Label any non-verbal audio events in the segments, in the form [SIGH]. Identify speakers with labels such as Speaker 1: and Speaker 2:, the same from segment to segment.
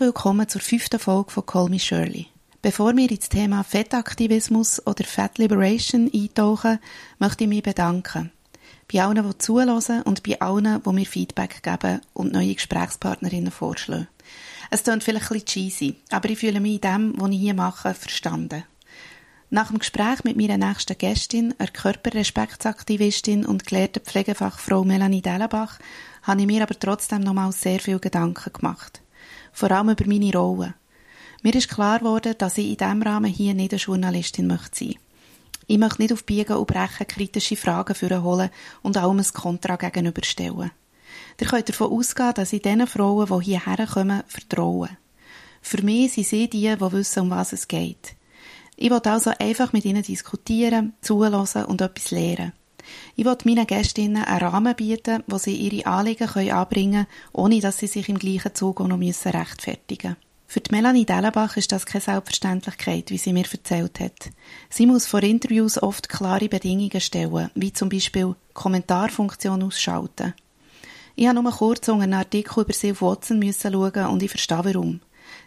Speaker 1: Willkommen zur fünften Folge von Call Me Shirley. Bevor wir ins Thema Fettaktivismus oder Fat Liberation eintauchen, möchte ich mich bedanken. Bei allen, die zuhören und bei allen, die mir Feedback geben und neue Gesprächspartnerinnen vorschlagen. Es klingt vielleicht ein bisschen cheesy, aber ich fühle mich in dem, was ich hier mache, verstanden. Nach dem Gespräch mit meiner nächsten Gästin, einer Körperrespektsaktivistin und gelehrten Pflegefachfrau Melanie Dellenbach, habe ich mir aber trotzdem nochmals sehr viel Gedanken gemacht vor allem über meine Rolle. Mir ist klar geworden, dass ich in diesem Rahmen hier nicht eine Journalistin möchte sein Ich möchte nicht auf Biegen und Brechen kritische Fragen holen und allem ein Kontra gegenüberstellen. Ihr könnt davon ausgehen, dass ich diesen Frauen, die hierher kommen, vertraue. Für mich sind sie die, die wissen, um was es geht. Ich will also einfach mit ihnen diskutieren, zuhören und etwas lernen. Ich will meinen Gästinnen einen Rahmen bieten, wo sie ihre Anliegen anbringen können, ohne dass sie sich im gleichen Zug auch noch rechtfertigen müssen. Für die Melanie Dellenbach ist das keine Selbstverständlichkeit, wie sie mir erzählt hat. Sie muss vor Interviews oft klare Bedingungen stellen, wie zum Beispiel Kommentarfunktion ausschalten. Ich habe nur kurz einen Artikel über auf Watson schauen und ich verstehe warum.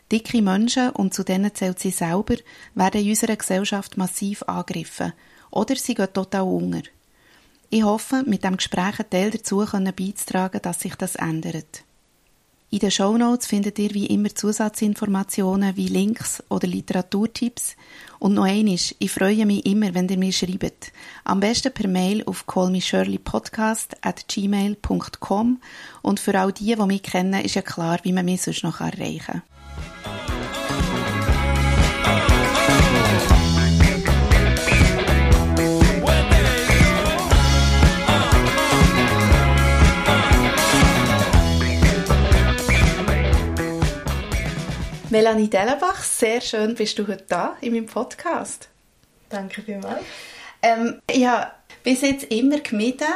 Speaker 1: Dicke Menschen, und zu denen zählt sie selber, werden in unserer Gesellschaft massiv angegriffen. Oder sie gehen total unter. Ich hoffe, mit dem Gespräch einen Teil dazu beizutragen, dass sich das ändert. In den Shownotes findet ihr wie immer Zusatzinformationen wie Links oder Literaturtipps. Und noch eines, ich freue mich immer, wenn ihr mir schreibt. Am besten per Mail auf callmeshirleypodcast at gmail.com und für all die, die mich kennen, ist ja klar, wie man mich sonst noch erreichen kann. Melanie Dellenbach, sehr schön bist du heute da in meinem Podcast.
Speaker 2: Danke vielmals.
Speaker 1: Ähm, ich habe bis jetzt immer gemieden,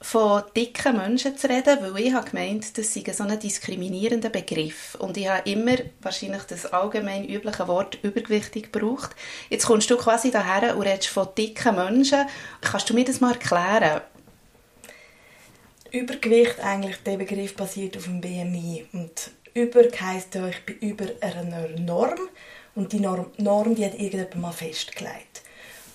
Speaker 1: von dicken Menschen zu reden, weil ich habe gemeint, das sei so ein diskriminierender Begriff. Und ich habe immer wahrscheinlich das allgemein übliche Wort übergewichtig gebraucht. Jetzt kommst du quasi daher und redest von dicken Menschen. Kannst du mir das mal erklären?
Speaker 2: Übergewicht, eigentlich der Begriff basiert auf dem BMI. Und über heisst ja, ich bin über einer Norm und die Norm, Norm die hat irgendjemand mal festgelegt.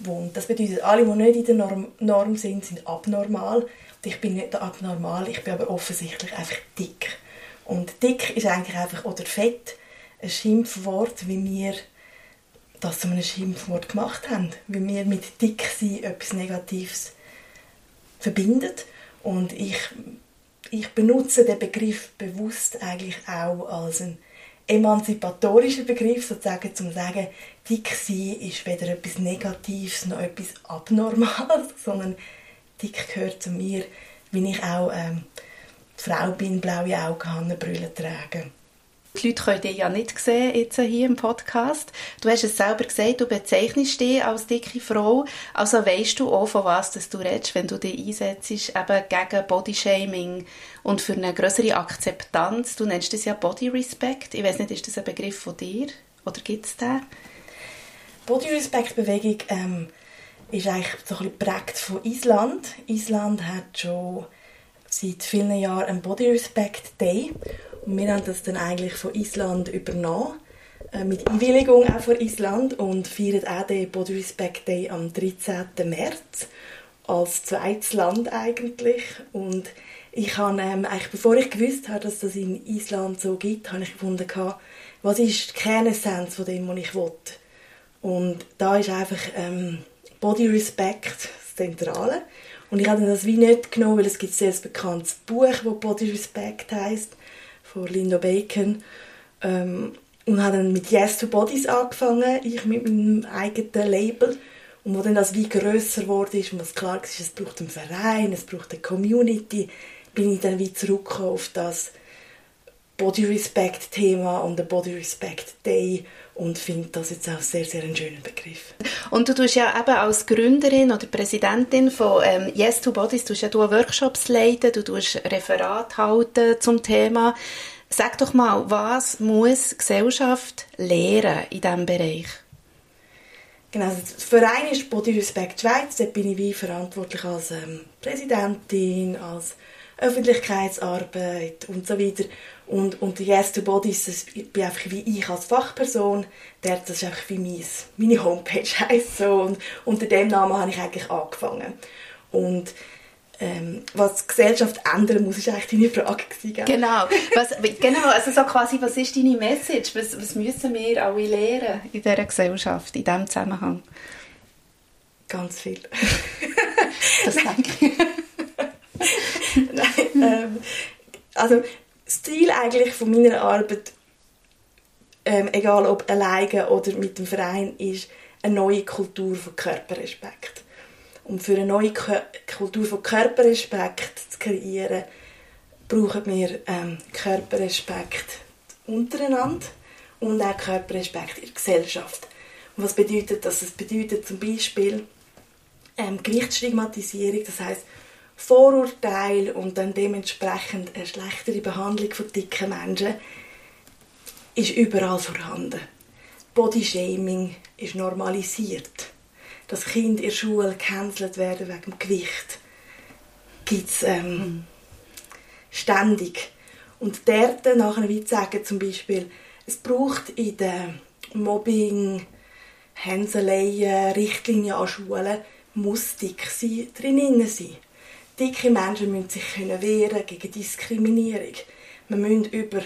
Speaker 2: Und das bedeutet, alle, die nicht in der Norm, Norm sind, sind abnormal. Und ich bin nicht abnormal, ich bin aber offensichtlich einfach dick. Und dick ist eigentlich einfach, oder fett, ein Schimpfwort, wie wir das zu einem Schimpfwort gemacht haben. Wie wir mit dick sein etwas Negatives verbindet. Und ich ich benutze den Begriff bewusst eigentlich auch als ein emanzipatorischer Begriff, sozusagen, zum sagen, dick sein ist weder etwas Negatives noch etwas Abnormales, [LAUGHS] sondern dick gehört zu mir, wie ich auch ähm, Frau bin, blaue Augen Brille trage.
Speaker 1: Die Leute können dich ja nicht sehen jetzt hier im Podcast. Du hast es selber gesagt, du bezeichnest dich als dicke Frau. Also weißt du auch, von was du redest, wenn du dich einsetzt, eben gegen Bodyshaming und für eine größere Akzeptanz. Du nennst das ja Body Respect. Ich weiß nicht, ist das ein Begriff von dir oder gibt es den?
Speaker 2: Body Respect Bewegung ähm, ist eigentlich so ein bisschen geprägt von Island. Island hat schon seit vielen Jahren einen Body Respect Day wir haben das dann eigentlich von Island übernommen, äh, mit Einwilligung auch von Island und feiern auch den Body Respect Day am 13. März als zweites Land eigentlich und ich habe ähm, eigentlich, bevor ich gewusst habe, dass das in Island so gibt, habe ich gefunden, was ist die Kernessenz von dem, was ich will. Und da ist einfach ähm, Body Respect das Zentrale. Und ich habe das wie nicht genommen, weil es gibt ein sehr bekanntes Buch, das Body Respect heißt von Linda Bacon. Ähm, und habe dann mit Yes to Bodies angefangen, ich mit meinem eigenen Label. Und wo dann das wie grösser geworden ist und was klar ist, es braucht einen Verein, es braucht eine Community, bin ich dann wie zurückgekommen auf das Body Respect Thema und den Body Respect Day und finde das jetzt auch sehr, sehr einen schönen Begriff.
Speaker 1: Und du tust ja eben als Gründerin oder Präsidentin von ähm, Yes to Bodies, du ja du Workshops leiten, du tust Referat halten zum Thema. Sag doch mal, was muss Gesellschaft lehren in diesem Bereich?
Speaker 2: Genau, also der Verein ist Body Respect Schweiz, dort bin ich wie verantwortlich als ähm, Präsidentin, als Öffentlichkeitsarbeit und so weiter. Und, und die Yes to Bodies, das bin einfach wie ich als Fachperson, der, das ist einfach wie mein, meine Homepage [LAUGHS] heisst so. Und unter dem Namen habe ich eigentlich angefangen. Und ähm, was die Gesellschaft ändern muss, ist eigentlich deine Frage gewesen,
Speaker 1: Genau, was, [LAUGHS] genau, also so quasi, was ist deine Message? Was, was müssen wir alle lernen in dieser Gesellschaft, in diesem Zusammenhang?
Speaker 2: Ganz viel. [LAUGHS]
Speaker 1: das denke ich.
Speaker 2: Nein, ähm, also Ziel eigentlich von meiner Arbeit, ähm, egal ob alleine oder mit dem Verein, ist eine neue Kultur von Körperrespekt. Um für eine neue Kultur von Körperrespekt zu kreieren, brauchen wir ähm, Körperrespekt untereinander und auch Körperrespekt in der Gesellschaft. Und was bedeutet das? Das bedeutet zum Beispiel ähm, Gewichtsstigmatisierung, das heißt Vorurteile und dann dementsprechend eine schlechtere Behandlung von dicken Menschen ist überall vorhanden. Bodyshaming ist normalisiert. Dass Kinder in der Schule gecancelt werden wegen dem Gewicht, gibt es ähm, mhm. ständig. Und dort nachher wie sagen zum Beispiel, es braucht in der Mobbing, Hänseleien, Richtlinien an Schulen, muss dick sein, drinnen sein. Dicke Menschen müssen sich können wehren gegen Diskriminierung. Wir müssen über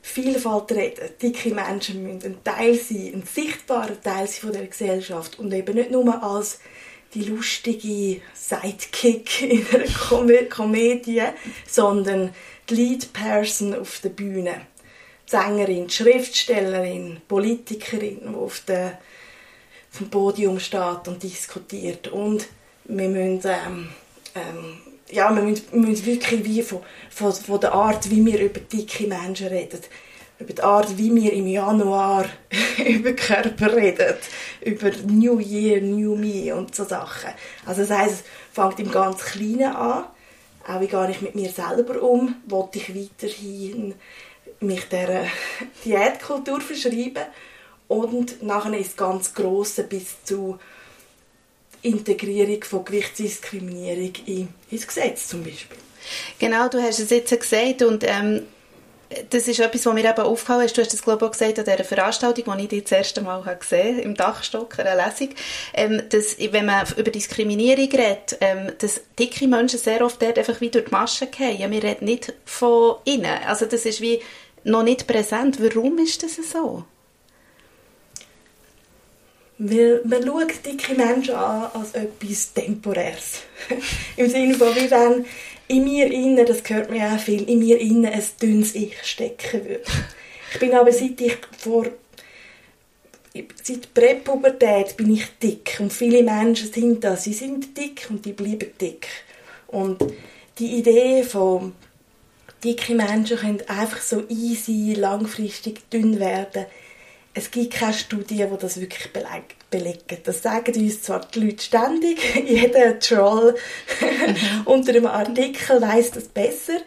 Speaker 2: Vielfalt reden. Dicke Menschen müssen ein Teil sein, ein sichtbarer Teil sein von der Gesellschaft und eben nicht nur als die lustige Sidekick in einer Kom Komödie, sondern die Lead Person auf der Bühne. Die Sängerin, die Schriftstellerin, Politikerin, die auf der, vom Podium steht und diskutiert. Und wir müssen ähm, ähm, ja, wir müssen, wir müssen wirklich wie von, von, von der Art, wie wir über dicke Menschen reden, über die Art, wie wir im Januar [LAUGHS] über Körper reden, über New Year, New Me und so Sachen. Also das heisst, es fängt im ganz Kleinen an, auch wie gehe ich mit mir selber um, wollte ich weiterhin mich der Diätkultur verschreiben? Und nachher ist ganz Grosse bis zu Integrierung von Gewichtsdiskriminierung in, ins Gesetz zum Beispiel.
Speaker 1: Genau, du hast es jetzt gesagt und ähm, das ist etwas, was mir eben aufgefallen ist. Du hast das, glaube ich, auch gesagt an dieser Veranstaltung, die ich dich das erste Mal habe gesehen im Dachstock, einer Lesung, ähm, dass, wenn man über Diskriminierung redet, ähm, dass dicke Menschen sehr oft dort einfach wie durch die Maschen gehen. Wir reden nicht von innen. Also das ist wie noch nicht präsent. Warum ist das so?
Speaker 2: Weil man schaut dicke Menschen an als etwas Temporäres. [LAUGHS] Im Sinne von, wie wenn in mir innen, das gehört mir auch viel, in mir innen ein dünnes Ich stecken würde. Ich bin aber seit ich vor seit Präpubertät bin ich dick und viele Menschen sind das. Sie sind dick und die bleiben dick. Und die Idee von dicke Menschen können einfach so easy, langfristig dünn werden, es gibt keine Studien, die das wirklich belegen. Das sagen uns zwar die Leute ständig, [LAUGHS] jeder Troll mhm. [LAUGHS] unter einem Artikel weiß das besser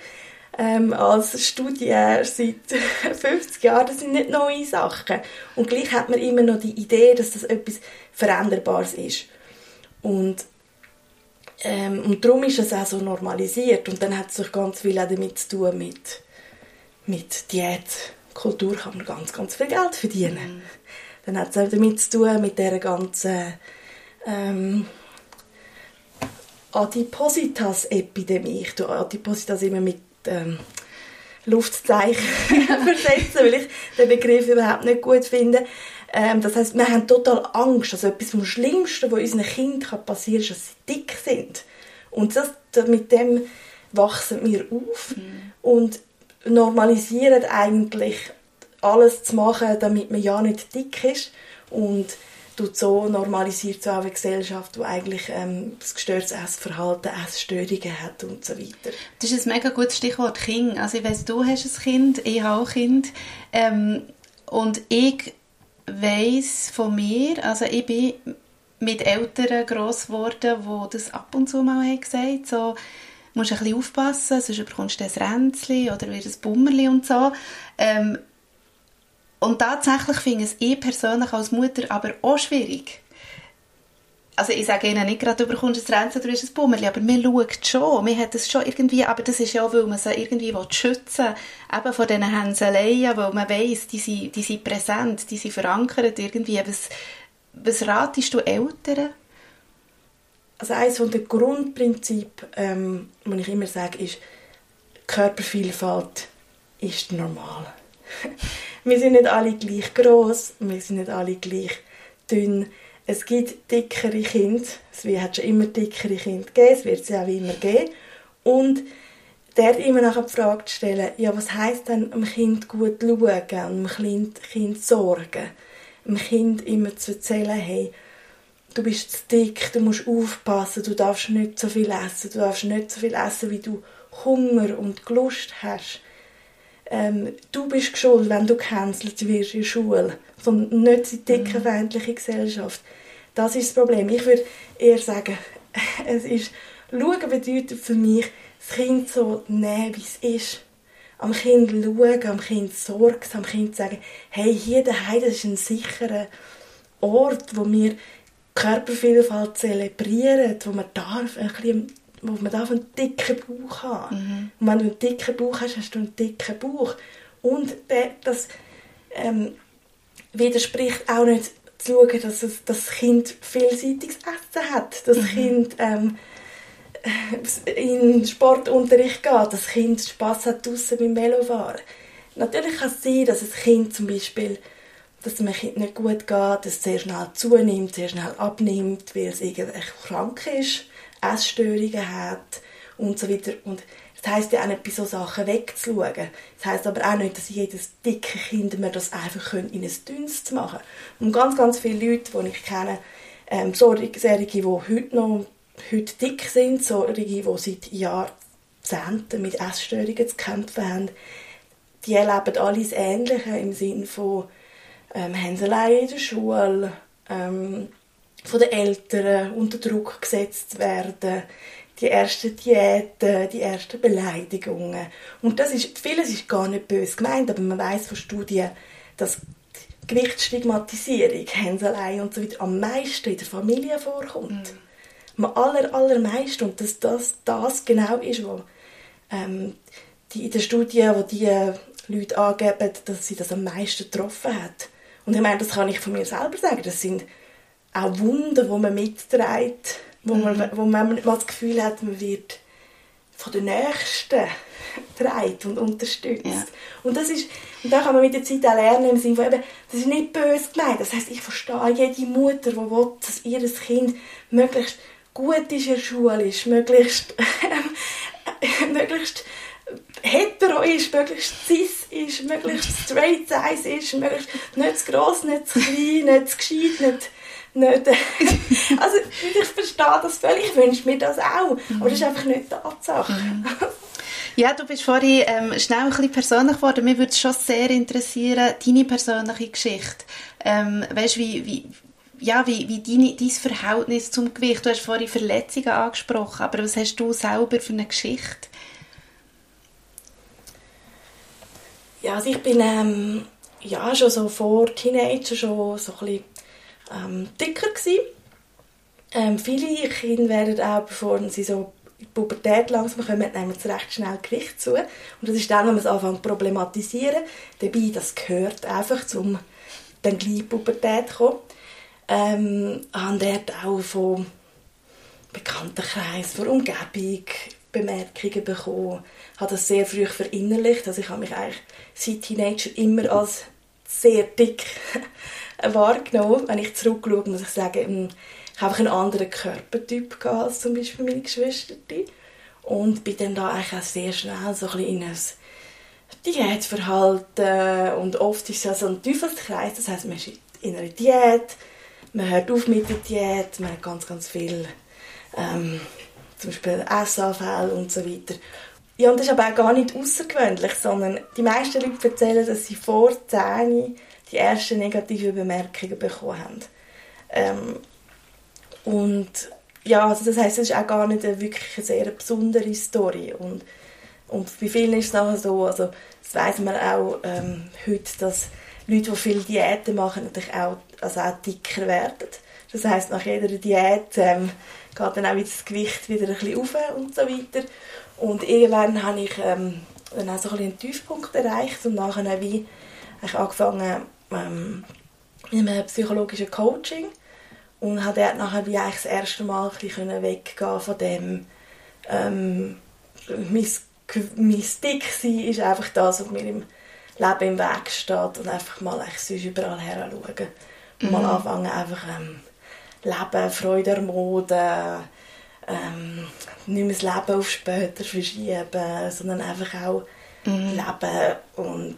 Speaker 2: ähm, als Studien seit [LAUGHS] 50 Jahren. Das sind nicht neue Sachen. Und gleich hat man immer noch die Idee, dass das etwas Veränderbares ist. Und ähm, und darum ist es auch so normalisiert. Und dann hat es ganz viel auch damit zu tun mit, mit Diät Kultur kann man ganz, ganz viel Geld verdienen. Mhm. Dann hat es auch damit zu tun, mit dieser ganzen ähm, Adipositas-Epidemie. Ich tue Adipositas immer mit ähm, Luftzeichen [LAUGHS] versetzen, weil ich den Begriff überhaupt nicht gut finde. Ähm, das heißt, wir haben total Angst. Also etwas vom Schlimmsten, was unseren Kindern passieren kann, ist, dass sie dick sind. Und das, mit dem wachsen wir auf. Mhm. Und normalisieren eigentlich alles zu machen, damit man ja nicht dick ist und so normalisiert so eine Gesellschaft, die eigentlich ähm, das gestörtes Essverhalten, Essstörungen hat und so weiter.
Speaker 1: Das ist ein mega gutes Stichwort Kind. Also ich weiss, du hast ein Kind, ich habe auch ein Kind ähm, und ich weiss von mir, also ich bin mit Eltern gross geworden, die das ab und zu mal haben gesagt so musst ein bisschen aufpassen, sonst bekommst du ein Ränzchen oder wieder ein Bummerli und so. Ähm, und tatsächlich finde ich es ich persönlich als Mutter aber auch schwierig, also ich sage Ihnen nicht gerade, du bekommst ein Ränzchen oder ein Bummerli, aber man schaut schon, man hat es schon irgendwie, aber das ist ja auch, weil man sie irgendwie schützen will, eben von diesen Hänseleien, weil man weiss, die sind, die sind präsent, die sind verankert irgendwie. Was, was ratest du Eltern?
Speaker 2: Also eines der Grundprinzipien, ähm, was ich immer sage, ist, Körpervielfalt ist normal. [LAUGHS] wir sind nicht alle gleich groß, wir sind nicht alle gleich dünn. Es gibt dickere Kinder, es hat schon immer dickere Kinder gegeben, es wird sie auch immer geben. Und der immer nach die Frage zu stellen, ja, was heisst denn, dem Kind gut schauen, dem Kind, kind sorgen, dem Kind immer zu erzählen, hey, du bist zu dick, du musst aufpassen, du darfst nicht so viel essen, du darfst nicht so viel essen, wie du Hunger und Lust hast. Ähm, du bist schuld, wenn du gecancelt wirst in der Schule, sondern nicht die dickenfeindliche Gesellschaft. Das ist das Problem. Ich würde eher sagen, [LAUGHS] es ist, schauen bedeutet für mich, das Kind so nehmen, wie es ist. Am Kind schauen, am Kind sorgen, am Kind sagen, hey, hier daheim, das ist ein sicherer Ort, wo wir Körpervielfalt zelebrieren, wo man darf ein bisschen wo man darf einen dicken Bauch haben. Mhm. Und wenn du einen dicken Bauch hast, hast du einen dicken Bauch. Und das ähm, widerspricht auch nicht zu schauen, dass es, das Kind vielseitiges Essen hat, das mhm. Kind ähm, in Sportunterricht geht, das Kind Spass hat draußen beim Velofahren. Natürlich kann es sein, dass ein Kind zum Beispiel dass es dem Kind nicht gut geht, dass es sehr schnell zunimmt, sehr schnell abnimmt, weil es irgendwie krank ist, Essstörungen hat und so weiter. Und das heisst ja auch nicht, bei solchen Sachen wegzuschauen. Das heisst aber auch nicht, dass jedes dicke Kind mir das einfach in ein dünnes machen Und ganz, ganz viele Leute, die ich kenne, ähm, solche, die heute noch heute dick sind, solche, die seit Jahrzehnten mit Essstörungen zu kämpfen haben, die erleben alles Ähnliche im Sinne von ähm, Hänselei in der Schule, ähm, von den Eltern unter Druck gesetzt werden, die ersten Diäten, die ersten Beleidigungen. Und das ist, vieles ist gar nicht böse gemeint, aber man weiß von Studien, dass Gewichtsstigmatisierung, Hänselei und so weiter am meisten in der Familie vorkommt. Mhm. Am aller, allermeisten. Und dass das, das genau ist, was ähm, die, in der Studie, wo die Leute angeben, dass sie das am meisten getroffen hat. Und ich meine, das kann ich von mir selber sagen. Das sind auch Wunden, die man mitträgt, wo, mhm. man, wo man das Gefühl hat, man wird von den Nächsten getragen und unterstützt. Ja. Und das ist, und da kann man mit der Zeit auch lernen, im Sinne von eben, das ist nicht böse gemeint. Das heißt, ich verstehe jede Mutter, die will, dass ihr Kind möglichst gut ist in der Schule ist, möglichst, [LAUGHS] möglichst hetero ist, möglichst cis ist, möglichst straight size ist, möglichst nicht zu gross, nicht zu klein, nicht zu gescheit, nicht, nicht [LAUGHS] also ich verstehe das völlig, ich wünsche mir das auch, aber das ist einfach nicht die Tatsache. Mhm.
Speaker 1: Ja, du bist vorhin ähm, schnell ein bisschen persönlich geworden. Mir würde es schon sehr interessieren, deine persönliche Geschichte. Ähm, weißt, wie, wie, ja, wie, wie deine, dein Verhältnis zum Gewicht? Du hast vorhin Verletzungen angesprochen, aber was hast du selber für eine Geschichte?
Speaker 2: Ja, also ich bin ähm, ja, schon so vor Teenager schon so ein bisschen ähm, dicker gewesen. Ähm, viele Kinder werden auch, bevor sie so in die Pubertät langsam kommen, nehmen sie recht schnell Gewicht zu. Und das ist dann, wenn man es anfängt zu problematisieren. Dabei, das gehört einfach, um dann gleich in die Pubertät zu kommen. Ähm, haben dort auch von Bekanntenkreis, von Umgebung Bemerkungen bekommen. Ich habe das sehr früh verinnerlicht. Also ich habe mich eigentlich seit Teenager immer als sehr dick [LAUGHS] wahrgenommen. Wenn ich zurückschaue, muss ich sagen, hm, ich habe einen anderen Körpertyp als zum Beispiel meine Geschwister. Und bin dann da eigentlich auch sehr schnell so ein in ein Diätverhalten und oft ist es so ein Teufelskreis. Das heißt, man ist in einer Diät, man hört auf mit der Diät, man hat ganz, ganz viel ähm, zum Beispiel Essanfälle und so weiter. Ja, und das ist aber auch gar nicht außergewöhnlich, sondern die meisten Leute erzählen, dass sie vor 10 die ersten negativen Bemerkungen bekommen haben. Ähm, und ja, also das heißt, es ist auch gar nicht eine wirklich sehr besondere Story. Und, und bei vielen ist es nachher so, also das weiß man auch ähm, heute, dass Leute, die viele Diäten machen, natürlich auch, also auch dicker werden. Das heisst, nach jeder Diät ähm, geht dann auch wieder das Gewicht wieder ein bisschen rauf und so weiter. Und irgendwann habe ich ähm, dann auch so ein einen Tiefpunkt erreicht und nachher wie ich angefangen ähm, mit einem psychologischen Coaching und habe dort nachher wie eigentlich das erste Mal ein bisschen weggehen von dem ähm, mein, mein Stick sein ist einfach das, was mir im Leben im Weg steht und einfach mal sonst überall her schauen. Und mal mhm. anfangen einfach ähm, Leben, Freude ermorden, ähm, nicht mehr das Leben auf später verschieben, sondern einfach auch mhm. leben und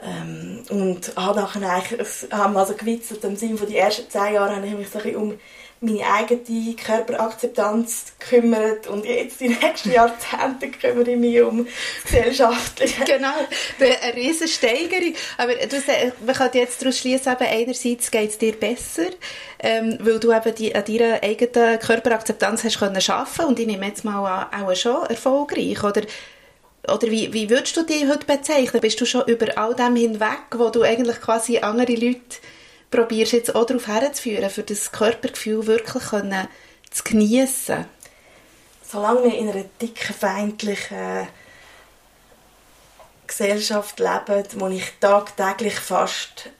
Speaker 2: ähm, und habe nachher eigentlich, haben also gewitzelt, im Sinne von die ersten zehn Jahre habe ich mich so ein bisschen um meine eigene Körperakzeptanz gekümmert und jetzt die nächsten Jahrzehnte kümmere ich mich um das Gesellschaftliche. [LAUGHS]
Speaker 1: Genau, eine riesige Steigerung. Aber du, man kann jetzt daraus schließen, einerseits geht es dir besser, ähm, weil du eben die, an deiner eigenen Körperakzeptanz hast können schaffen und ich nehme jetzt mal an, auch schon erfolgreich, oder? Oder wie, wie würdest du dich heute bezeichnen? Bist du schon über all dem hinweg, wo du eigentlich quasi andere Leute probierst jetzt auch darauf herzuführen, für das Körpergefühl wirklich können zu geniessen?
Speaker 2: Solange wir in einer dicken, feindlichen Gesellschaft leben, wo ich tagtäglich fast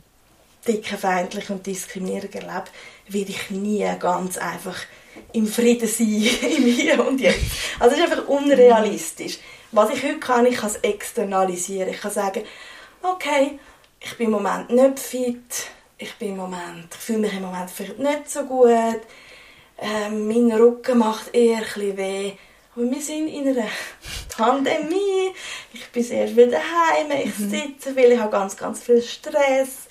Speaker 2: dickenfeindlich und diskriminierend erlebe, werde ich nie ganz einfach im Frieden sein, [LAUGHS] im Hier und Jetzt. Also es ist einfach unrealistisch. Was ich heute kann, ich kann es externalisieren. Ich kann sagen, okay, ich bin im Moment nicht fit, ich bin im Moment, ich fühle mich im Moment vielleicht nicht so gut, ähm, mein Rücken macht eher ein weh. Aber wir sind in einer [LAUGHS] Pandemie, ich bin sehr viel daheim, ich mhm. sitze viel, ich habe ganz, ganz viel Stress.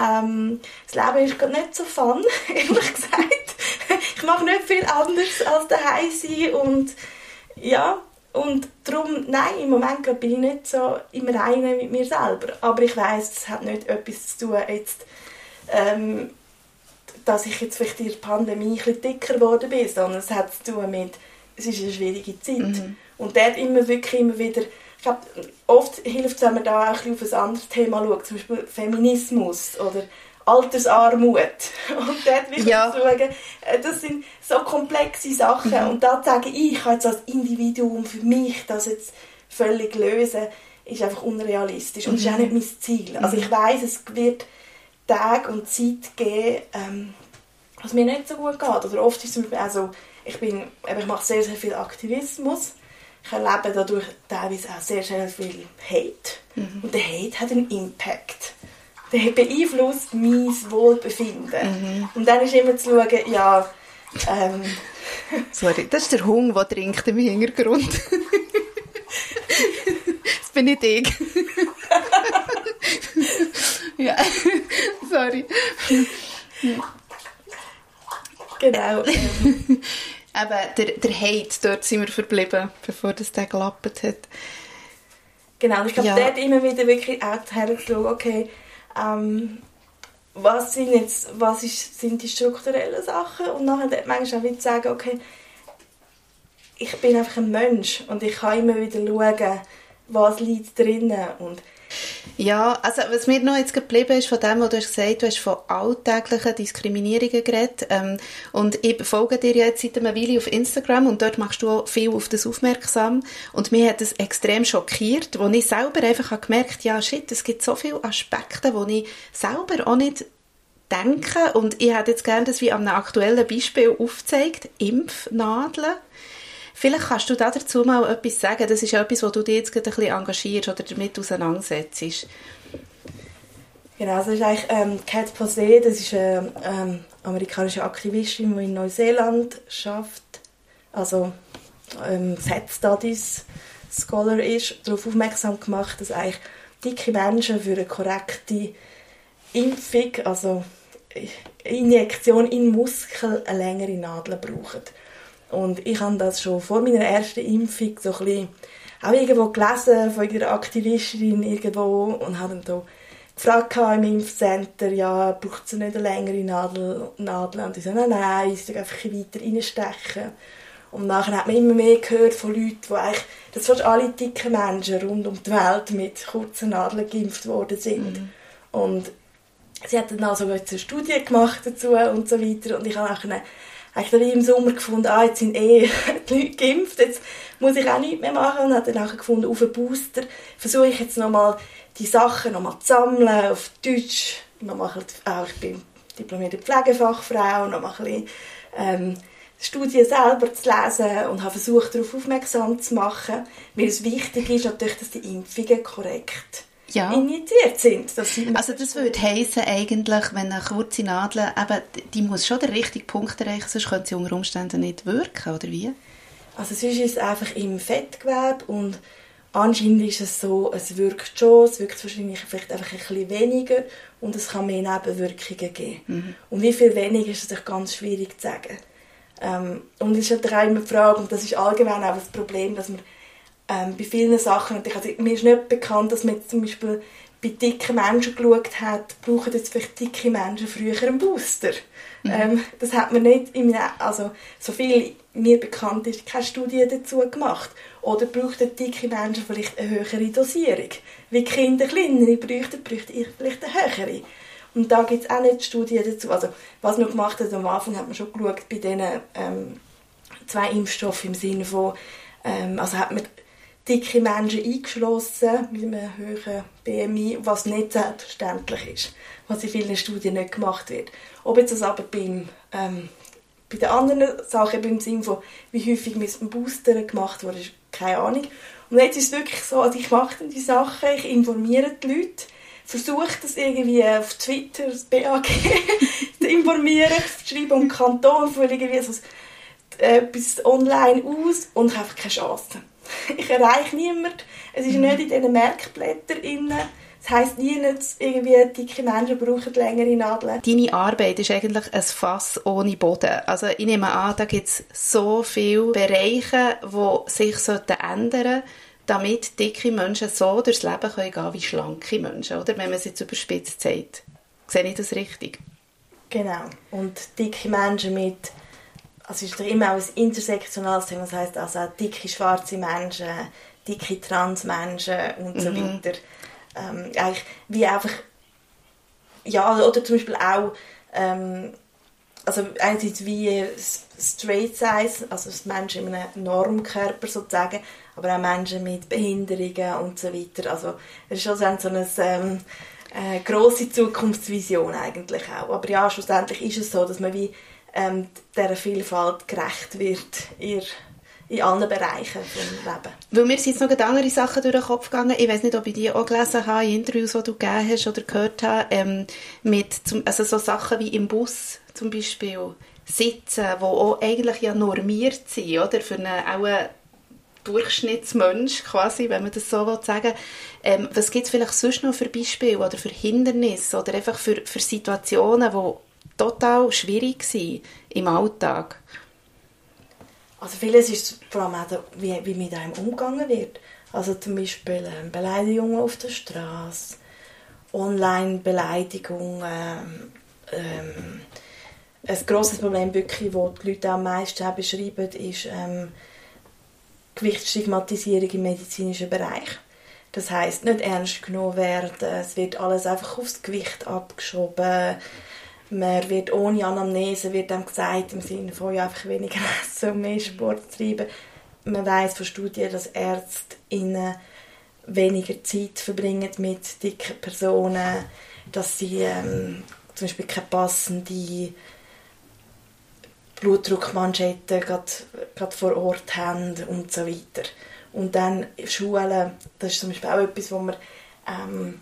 Speaker 2: Ähm, das Leben ist gerade nicht so fun, [LAUGHS] ehrlich gesagt. ich mache nicht viel anderes als daheim sein und ja, und darum, nein, im Moment bin ich nicht so im Reinen mit mir selber. Aber ich weiß, es hat nicht etwas zu tun, jetzt, ähm, dass ich jetzt vielleicht in der Pandemie ein bisschen dicker geworden bin, sondern es hat zu tun mit, es ist eine schwierige Zeit. Mhm. Und dort immer wirklich immer wieder, ich glaube, oft hilft es, wenn man da auch ein bisschen auf ein anderes Thema schaut, zum Beispiel Feminismus oder Altersarmut. [LAUGHS] Und dort will ja. schauen, äh, das sind so komplexe Sachen. Mhm. Und da sage ich, ich kann jetzt als Individuum für mich das jetzt völlig lösen, ist einfach unrealistisch. Und mhm. das ist auch nicht mein Ziel. Also ich weiß, es wird Tage und Zeit geben, ähm, was mir nicht so gut geht. Oder oft ist es also, ich, bin, ich mache sehr, sehr viel Aktivismus. Ich erlebe dadurch teilweise auch sehr, sehr viel Hate. Mhm. Und der Hate hat einen Impact der beeinflusst mein Wohlbefinden. Mhm. Und dann ist immer zu schauen, ja, ähm, [LAUGHS]
Speaker 1: Sorry, das ist der Hund, der trinkt im Hintergrund. [LAUGHS] das bin nicht ich. [LAUGHS] ja, [LAUGHS] sorry.
Speaker 2: Genau. Ähm.
Speaker 1: Aber der, der Hate, dort sind wir verblieben, bevor das der gelappt hat.
Speaker 2: Genau, ich glaube, ja. dort immer wieder wirklich auch herzuschauen, okay, ähm, was sind jetzt, was ist, sind die strukturellen Sachen und nachher manchmal auch wieder sagen, okay, ich bin einfach ein Mensch und ich kann immer wieder schauen, was liegt drinnen und
Speaker 1: ja, also was mir noch jetzt geblieben ist von dem, was du hast gesagt, du hast von alltäglichen Diskriminierungen geredet. Ähm, und ich folge dir jetzt seit einer Weile auf Instagram und dort machst du auch viel auf das aufmerksam. Und mir hat das extrem schockiert, wo ich selber einfach habe gemerkt, ja shit, es gibt so viele Aspekte, wo ich selber auch nicht denke. Und ich hätte jetzt gerne das wie an einem aktuellen Beispiel aufgezeigt, Impfnadeln Vielleicht kannst du dazu mal etwas sagen. Das ist etwas, wo du dich jetzt ein bisschen engagierst oder damit auseinandersetzt.
Speaker 2: Genau, das ist eigentlich ähm, Kat Posey, das ist eine ähm, amerikanische Aktivistin, die in Neuseeland schafft, also ähm, Set Studies Scholar ist, darauf aufmerksam gemacht, dass eigentlich dicke Menschen für eine korrekte Impfung, also Injektion in Muskeln, eine längere Nadel brauchen. Und ich habe das schon vor meiner ersten Impfung so ein bisschen auch irgendwo gelesen von einer Aktivistin irgendwo und habe dann so gefragt im Impfcenter, ja, braucht es nicht eine längere Nadel, Nadel? Und die so, nein, nein, ich einfach weiter reinstechen. Und nachher hat man immer mehr gehört von Leuten, die eigentlich, dass fast alle dicken Menschen rund um die Welt mit kurzen Nadeln geimpft worden sind. Mhm. Und sie hat dann also eine Studie gemacht dazu und so weiter und ich habe nachher eigentlich im Sommer gefunden, ah, jetzt sind eh [LAUGHS] die Leute geimpft, jetzt muss ich auch nichts mehr machen. Und habe dann nachher gefunden, auf einen Booster versuche ich jetzt nochmal die Sachen nochmal zu sammeln, auf Deutsch, nochmal auch, ich bin diplomierte Pflegefachfrau, nochmal ein bisschen, ähm, Studien selber zu lesen und habe versucht, darauf aufmerksam zu machen, weil es wichtig ist natürlich, dass die Impfungen korrekt ja. injiziert sind.
Speaker 1: also das würde heißen eigentlich, wenn eine kurze Nadel, eben, die muss schon den richtigen Punkt erreichen, sonst könnte sie unter Umständen nicht wirken, oder wie?
Speaker 2: Also sonst ist es einfach im Fettgewebe und anscheinend ist es so, es wirkt schon, es wirkt wahrscheinlich vielleicht einfach ein bisschen weniger und es kann mehr Nebenwirkungen geben. Mhm. Und wie viel weniger ist natürlich ganz schwierig zu sagen. Ähm, und es ist natürlich auch immer die Frage, und das ist allgemein auch das Problem, dass man ähm, bei vielen Sachen, also mir ist nicht bekannt, dass man jetzt zum Beispiel bei dicken Menschen geschaut hat, brauchen jetzt vielleicht dicke Menschen früher einen Booster. Mhm. Ähm, das hat man nicht, in meiner, also so viel mir bekannt ist, keine Studie dazu gemacht. Oder brauchten dicke Menschen vielleicht eine höhere Dosierung? Wie Kinder kleinere bräuchten, bräuchte ich vielleicht eine höhere. Und da gibt es auch nicht Studien dazu. Also, was man gemacht hat, am Anfang hat man schon geschaut bei diesen ähm, zwei Impfstoffen im Sinne von, ähm, also hat man dicke Menschen eingeschlossen mit einem höheren BMI, was nicht selbstverständlich ist, was in vielen Studien nicht gemacht wird. Ob jetzt das aber beim, ähm, bei den anderen Sachen, beim Sinne von, wie häufig mit dem Booster gemacht wurde, ist keine Ahnung. Und jetzt ist es wirklich so, also ich mache dann die Sachen, ich informiere die Leute, versuche das irgendwie auf Twitter, das BAG, [LAUGHS] zu informieren, zu schreiben um Kanton, fühle irgendwie so etwas online aus und habe keine Chance. Ich erreiche niemanden. Es ist nicht in diesen Merkblättern drin. Das heisst, nie irgendwie dicke Menschen brauchen längere Nadeln.
Speaker 1: Deine Arbeit ist eigentlich ein Fass ohne Boden. Also ich nehme an, da gibt es so viele Bereiche, die sich ändern sollten, damit dicke Menschen so durchs Leben gehen können wie schlanke Menschen, oder? Wenn man es jetzt überspitzt sagt. Sehe ich das richtig?
Speaker 2: Genau. Und dicke Menschen mit also ist doch immer auch ein intersektionales Thema, das heißt also auch dicke schwarze Menschen, dicke Transmenschen und mhm. so weiter. Ähm, eigentlich wie einfach, ja, oder zum Beispiel auch, ähm, also einerseits wie Straight Size, also Menschen in einem Normkörper sozusagen, aber auch Menschen mit Behinderungen und so weiter. Also es ist schon so eine ähm, äh, grosse Zukunftsvision eigentlich auch. Aber ja, schlussendlich ist es so, dass man wie ähm, dieser Vielfalt gerecht wird in, in allen Bereichen des Lebens.
Speaker 1: Weil mir sind jetzt noch andere Sachen durch den Kopf gegangen. Ich weiß nicht, ob ich die auch gelesen habe, in Interviews, die du gegeben hast oder gehört hast, ähm, mit zum, also so Sachen wie im Bus zum Beispiel sitzen, die auch eigentlich ja normiert sind, oder? Für eine, auch einen Durchschnittsmensch quasi, wenn man das so sagen. Ähm, was gibt es vielleicht sonst noch für Beispiele oder für Hindernisse oder einfach für, für Situationen, die total schwierig gewesen im Alltag?
Speaker 2: Also vieles ist vor allem auch, wie, wie mit einem umgegangen wird. Also zum Beispiel ähm, Beleidigungen auf der Straße, Online-Beleidigungen. Ähm, ein grosses Problem, wirklich, das die Leute am meisten beschreiben, ist ähm, Gewichtsstigmatisierung im medizinischen Bereich. Das heißt nicht ernst genommen werden, es wird alles einfach aufs Gewicht abgeschoben man wird ohne Anamnese wird einem gesagt, im Sinne von ja, einfach weniger [LAUGHS] essen und mehr Sport treiben. Man weiß von Studien, dass Ärzte weniger Zeit verbringen mit dicken Personen, dass sie ähm, zum Beispiel keine passende Blutdruckmanschette gerade vor Ort haben und so weiter. Und dann Schulen, das ist zum Beispiel auch etwas, wo man ähm,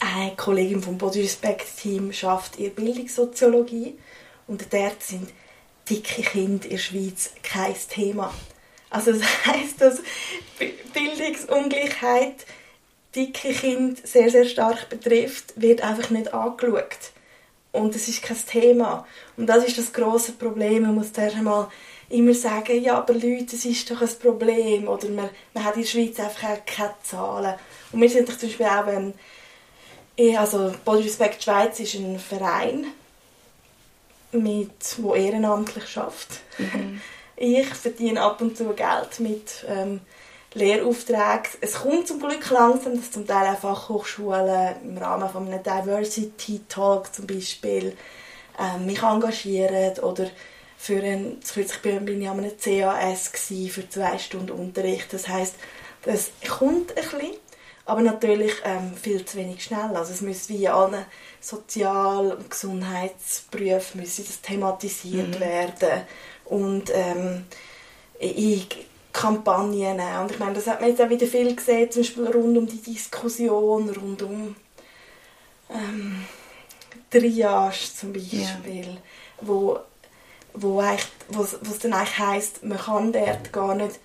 Speaker 2: eine Kollegin vom Body Respect Team schafft ihr Bildungssoziologie und dort sind dicke Kinder in der Schweiz kein Thema. Also das [LAUGHS] heißt, dass Bildungsungleichheit dicke Kinder sehr sehr stark betrifft, wird einfach nicht angeschaut und es ist kein Thema und das ist das große Problem. Man muss zuerst einmal immer sagen, ja, aber Leute, es ist doch ein Problem oder man, man hat in der Schweiz einfach keine Zahlen und wir sind zum Beispiel auch ich, also Body Respect Schweiz ist ein Verein, mit, wo ehrenamtlich schafft. Mhm. Ich verdiene ab und zu Geld mit ähm, Lehraufträge. Es kommt zum Glück langsam, dass zum Teil auch Fachhochschulen im Rahmen von einem Diversity Talk zum Beispiel ähm, mich engagieren oder für ein, ich bin ja an einem CAS für zwei Stunden Unterricht. Das heißt, das kommt ein bisschen, aber natürlich ähm, viel zu wenig schnell. Also es müsste wie in allen Sozial- und Gesundheitsberufen müsste das thematisiert mhm. werden und ähm, in Kampagnen. Und ich meine, das hat man jetzt auch wieder viel gesehen, zum Beispiel rund um die Diskussion, rund um ähm, Triage zum Beispiel, ja. wo, wo, wo es dann eigentlich heisst, man kann dort gar nicht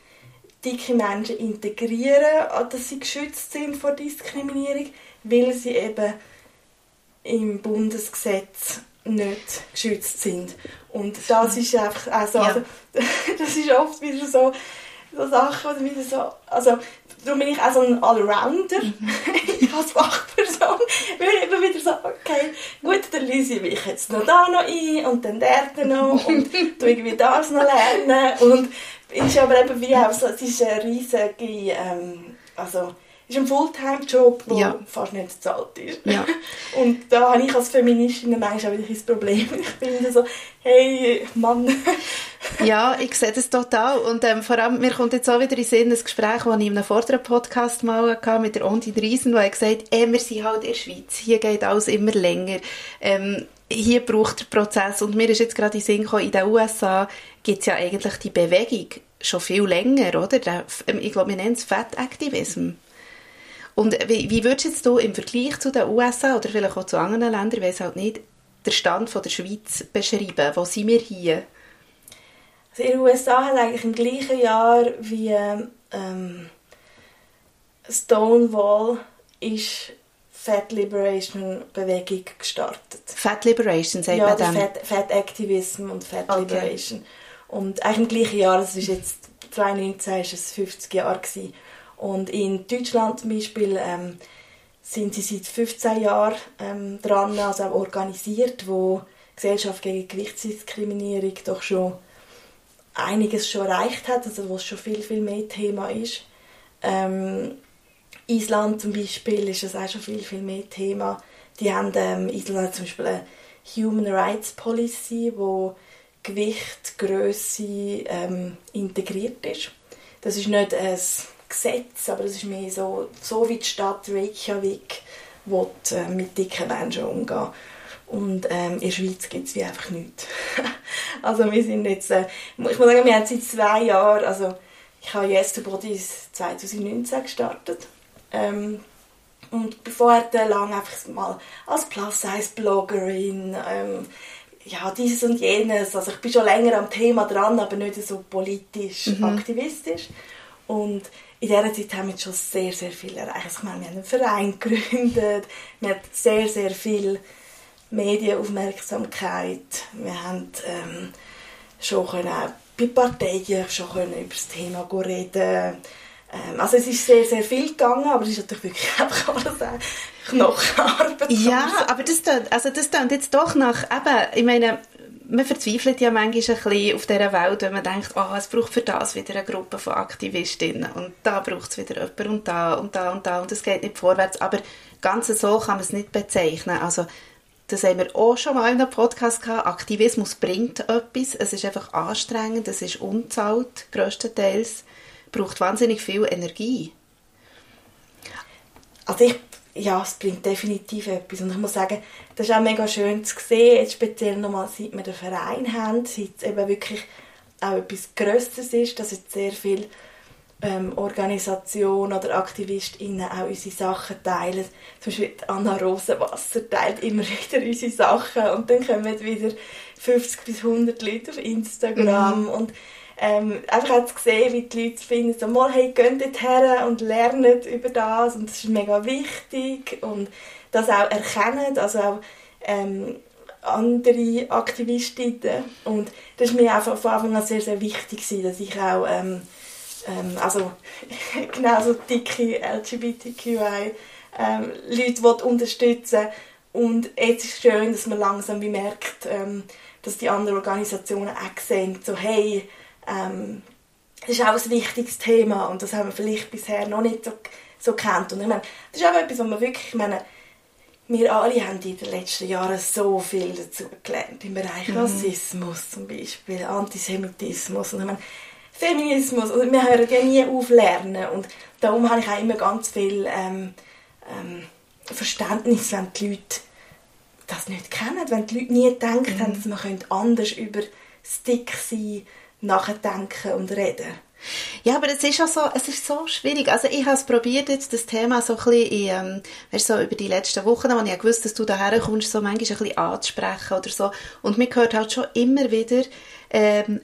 Speaker 2: dicke Menschen integrieren, dass sie geschützt sind vor Diskriminierung, weil sie eben im Bundesgesetz nicht geschützt sind. Und das ist einfach also, ja. also [LAUGHS] das ist oft wieder so, so Sachen, wieder so, also darum bin ich auch so ein Allrounder mhm. [LAUGHS] als Fachperson, weil ich immer wieder so, okay, gut, dann lese ich mich jetzt noch da noch ein und dann dort noch und [LAUGHS] tu irgendwie das noch lernen und ist aber eben wie auch so, es ist eine riesige, ähm, also ist ein Fulltime-Job, der ja. fast nicht bezahlt ist. Ja. [LAUGHS] Und da habe ich als Feministin manchmal auch wieder ein Problem. Ich bin so, hey, Mann. [LAUGHS]
Speaker 1: ja, ich sehe das total. Und ähm, vor allem, mir kommt jetzt auch wieder in Sinn ein Gespräch, das ich in einem vorderen Podcast mal hatte mit der Ondine Riesen, wo er gesagt hat, hey, wir sind halt in der Schweiz, hier geht alles immer länger. Ähm, hier braucht der Prozess. Und mir ist jetzt gerade in Sinn gekommen, in den USA gibt es ja eigentlich die Bewegung schon viel länger, oder? Ähm, ich glaube, wir nennen es Fettaktivismus. Und wie, wie würdest jetzt du im Vergleich zu den USA oder vielleicht auch zu anderen Ländern, weiß halt nicht, den Stand von der Schweiz beschreiben? Wo sind wir hier?
Speaker 2: Also in den USA hat eigentlich im gleichen Jahr wie ähm, Stonewall ist Fat Liberation Bewegung gestartet.
Speaker 1: Fat Liberation, sagt
Speaker 2: ja,
Speaker 1: man dann?
Speaker 2: Fat, Fat Activism und Fat okay. Liberation. Und eigentlich im gleichen Jahr, das ist jetzt 2019, ist es 50 Jahre gewesen. Und in Deutschland zum Beispiel ähm, sind sie seit 15 Jahren ähm, dran, also auch organisiert, wo die Gesellschaft gegen Gewichtsdiskriminierung doch schon einiges schon erreicht hat, also wo es schon viel, viel mehr Thema ist. Ähm, Island zum Beispiel ist es auch schon viel, viel mehr Thema. Die haben ähm, Island hat zum Beispiel eine Human Rights Policy, wo Gewicht, Größe ähm, integriert ist. Das ist nicht ein Gesetz, aber es ist mehr so, so wie die Stadt Reykjavik will, äh, mit dicken Menschen umgehen. Und ähm, in der Schweiz gibt es wie einfach nichts. [LAUGHS] also wir sind jetzt, äh, ich muss sagen, wir haben seit zwei Jahren, also ich habe Yes to Bodies 2019 gestartet. Ähm, und bevor dann lang einfach mal als Plus-Size-Bloggerin, ähm, ja, dieses und jenes. Also ich bin schon länger am Thema dran, aber nicht so politisch mhm. aktivistisch. Und in dieser Zeit haben wir schon sehr, sehr viel erreicht. Ich meine, wir haben einen Verein gegründet, wir haben sehr, sehr viel Medienaufmerksamkeit. Wir haben ähm, schon können, bei Parteien schon können über das Thema reden ähm, also es ist sehr, sehr viel gegangen, aber es ist natürlich wirklich [LAUGHS] einfach alles Knochenarbeit.
Speaker 1: Ja, aber das tut, also das tut jetzt doch nach, eben, ich meine, man verzweifelt ja manchmal ein bisschen auf dieser Welt, wenn man denkt, oh, es braucht für das wieder eine Gruppe von Aktivistinnen und da braucht es wieder jemanden und da und da und da und es geht nicht vorwärts. Aber ganz so kann man es nicht bezeichnen. Also das haben wir auch schon mal in einem Podcast gehabt. Aktivismus bringt etwas. Es ist einfach anstrengend, es ist unzahlt, größtenteils. Braucht wahnsinnig viel Energie.
Speaker 2: Also ich ja, es bringt definitiv etwas. Und ich muss sagen, das ist auch mega schön zu sehen, jetzt speziell nochmal, seit wir den Verein haben, seit es eben wirklich auch etwas Größeres ist, dass jetzt sehr viele ähm, Organisationen oder AktivistInnen auch unsere Sachen teilen. Zum Beispiel Anna Rosenwasser teilt immer [LAUGHS] wieder unsere Sachen und dann kommen wieder 50 bis 100 Leute auf Instagram mhm. und ähm, einfach zu sehen, wie die Leute finden, so mal, hey, geht dort her und lernt über das und das ist mega wichtig und das auch erkennen, also auch ähm, andere Aktivistinnen und das ist mir einfach von Anfang an sehr, sehr wichtig gewesen, dass ich auch ähm, ähm, also [LAUGHS] genauso dicke LGBTQI ähm, Leute unterstützen und jetzt ist es schön, dass man langsam bemerkt, ähm, dass die anderen Organisationen auch sehen, so hey, ähm, das ist auch ein wichtiges Thema und das haben wir vielleicht bisher noch nicht so, so kennt. Und ich meine, das ist auch etwas, was man wirklich, ich meine, wir alle haben in den letzten Jahren so viel dazu gelernt, im Bereich mhm. Rassismus zum Beispiel, Antisemitismus und ich meine, Feminismus, also wir hören ja nie auf lernen und darum habe ich auch immer ganz viel ähm, ähm, Verständnis, wenn die Leute das nicht kennen, wenn die Leute nie gedacht mhm. haben, dass man anders über Stick sein nachdenken und reden.
Speaker 1: Ja, aber es ist auch so, es ist so schwierig. Also ich habe es probiert, jetzt das Thema so ein bisschen, in, ähm, weißt, so über die letzten Wochen, wo ich gewusst, dass du daher kommst, so manchmal ein bisschen anzusprechen oder so. Und mir gehört halt schon immer wieder ähm,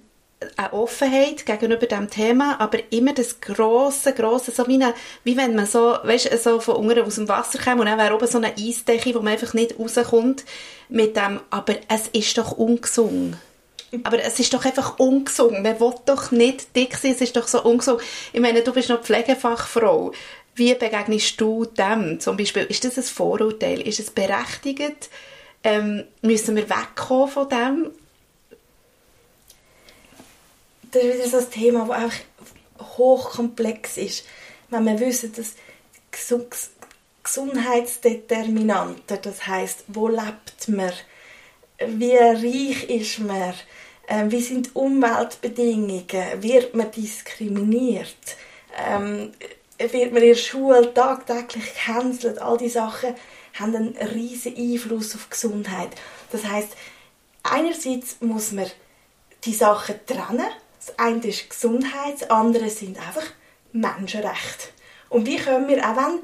Speaker 1: eine Offenheit gegenüber dem Thema, aber immer das grosse, grosse, so wie, eine, wie wenn man so, weißt, so von unten aus dem Wasser kommt und dann wäre oben so eine Eisdecke, wo man einfach nicht rauskommt mit dem, aber es ist doch ungesund. Aber es ist doch einfach ungesund. Man will doch nicht dick sein, es ist doch so ungesund. Ich meine, du bist noch Pflegefachfrau. Wie begegnest du dem? Zum Beispiel, ist das ein Vorurteil? Ist es berechtigt? Ähm, müssen wir wegkommen von dem?
Speaker 2: Das ist wieder so ein Thema, das einfach hochkomplex ist. Wenn wir wissen, dass Gesundheitsdeterminanten, das heißt, wo lebt man, wie reich ist man, ähm, wie sind Umweltbedingungen? Wird man diskriminiert? Ähm, wird man in der Schule tagtäglich gecancelt? All diese Sachen haben einen riesen Einfluss auf die Gesundheit. Das heißt, einerseits muss man die Sachen trennen. Das eine ist Gesundheit, das andere sind einfach Menschenrechte. Und wie können wir, auch wenn,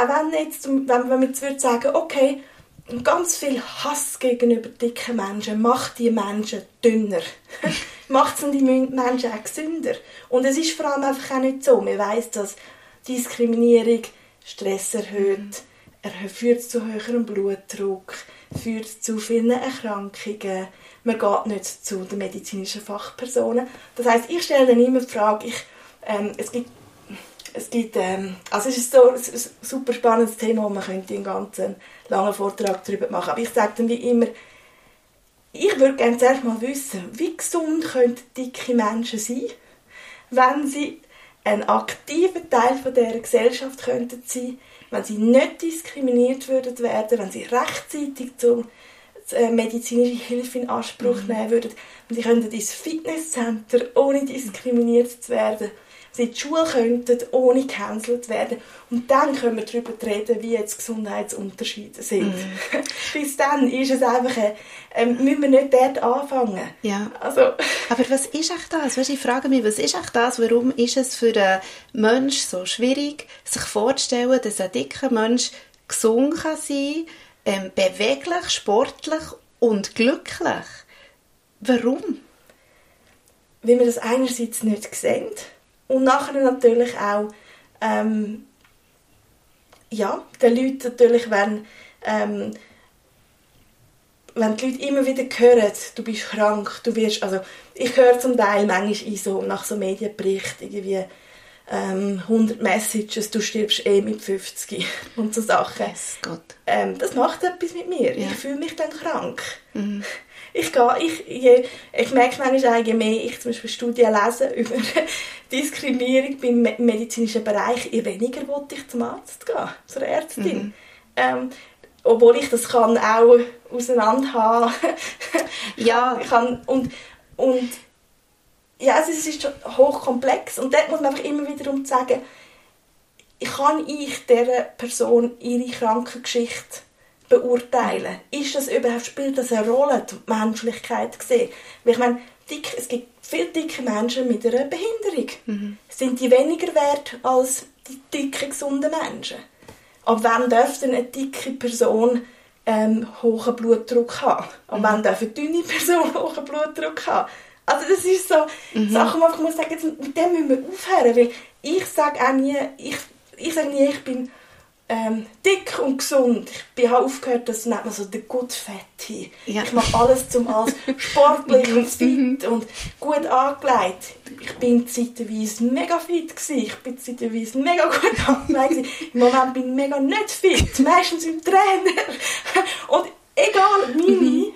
Speaker 2: auch wenn, jetzt, wenn, wenn wir jetzt sagen, okay, und ganz viel Hass gegenüber dicken Menschen macht die Menschen dünner. [LAUGHS] macht die Menschen auch gesünder. Und es ist vor allem einfach auch nicht so. Man weiß, dass Diskriminierung Stress erhöht, er führt zu höherem Blutdruck, führt zu vielen Erkrankungen. Man geht nicht zu den medizinischen Fachpersonen. Das heißt, ich stelle dann immer die Frage, ich, ähm, es gibt es gibt, ähm, also es ist so ein super spannendes Thema, wo man könnte einen ganzen langen Vortrag darüber machen. Aber ich sage dann wie immer, ich würde gerne zuerst mal wissen, wie gesund können dicke Menschen sein, wenn sie ein aktiver Teil von dieser Gesellschaft könnten sein, wenn sie nicht diskriminiert würden werden, wenn sie rechtzeitig zum äh, medizinische Hilfe in Anspruch mhm. nehmen würden, wenn sie könnten ins Fitnesscenter ohne diskriminiert zu werden sie in die Schule könnten, ohne gecancelt werden. Und dann können wir darüber reden, wie jetzt Gesundheitsunterschiede sind. Mm. [LAUGHS] Bis dann ist es einfach, äh, müssen wir nicht dort anfangen.
Speaker 1: Ja. Also. [LAUGHS] Aber was ist echt das? Weißt, ich frage mich, was ist echt das? Warum ist es für einen Menschen so schwierig, sich vorzustellen, dass ein dicker Mensch gesund kann sein ähm, beweglich, sportlich und glücklich? Warum?
Speaker 2: Weil wir das einerseits nicht sehen und nachher natürlich auch, ähm, ja, den Leuten natürlich, wenn, ähm, wenn die Leute immer wieder hören, du bist krank, du wirst, also ich höre zum Teil manchmal so, nach so Medienberichten irgendwie ähm, 100 Messages, du stirbst eh mit 50 [LAUGHS] und so Sachen.
Speaker 1: Yes, Gott.
Speaker 2: Ähm, das macht etwas mit mir. Ja. Ich fühle mich dann krank. Mhm ich gehe, ich, je, ich merke manchmal, je mehr ich zum Beispiel Studien lese [LAUGHS] über Diskriminierung im medizinischen Bereich, je weniger wollte ich zum Arzt gehen, zur Ärztin. Mhm. Ähm, obwohl ich das kann auch auseinander haben. [LAUGHS]
Speaker 1: ja.
Speaker 2: Ich kann, und, und ja, also es ist schon hochkomplex und dort muss man einfach immer wieder sagen, kann ich dieser Person ihre Krankengeschichte beurteilen. Ist das überhaupt, spielt das eine Rolle, die Menschlichkeit gesehen? Weil ich meine, dick, es gibt viele dicke Menschen mit einer Behinderung. Mhm. Sind die weniger wert als die dicke, gesunden Menschen? Ab wann dürfte eine dicke Person ähm, hohen Blutdruck haben? Ab mhm. wann darf eine dünne Person [LAUGHS] hohen Blutdruck haben? Also das ist so mhm. Sachen, wo ich muss sagen, mit dem müssen wir aufhören, weil ich sage auch nie, ich, ich sage nie, ich bin ähm, dick und gesund. Ich habe aufgehört, das nennt man so der Good Fatty. Ja. Ich mache alles zum als [LAUGHS] sportlich und fit und gut angelegt. Ich bin zeitweise mega fit gewesen. Ich bin zeitweise mega gut [LAUGHS] angelegt Im Moment bin ich mega nicht fit. Meistens im Trainer. [LAUGHS] Und egal, meine mhm.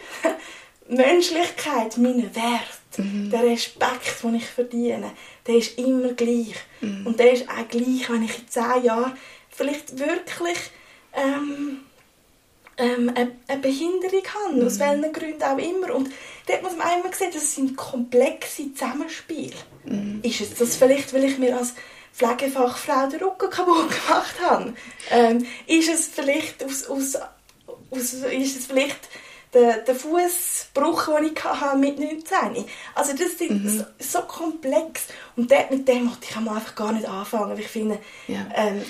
Speaker 2: Menschlichkeit, meine Werte, mhm. der Respekt, den ich verdiene, der ist immer gleich. Mhm. Und der ist auch gleich, wenn ich in zehn Jahren vielleicht wirklich ähm, ähm, eine, eine, Behinderung habe, mhm. aus welchen Gründen auch immer. Und dort muss man einmal sehen, das sind komplexe Zusammenspiele. Mhm. Ist es das vielleicht, weil ich mir als Pflegefachfrau den Rücken kaputt gemacht habe? Ähm, ist es vielleicht aus, aus, aus ist es vielleicht der, der Fußbruch, den ich hatte mit 19 Also das ist mhm. so, so, komplex. Und dort, mit dem wollte ich einfach gar nicht anfangen. Ich finde, ja. ähm,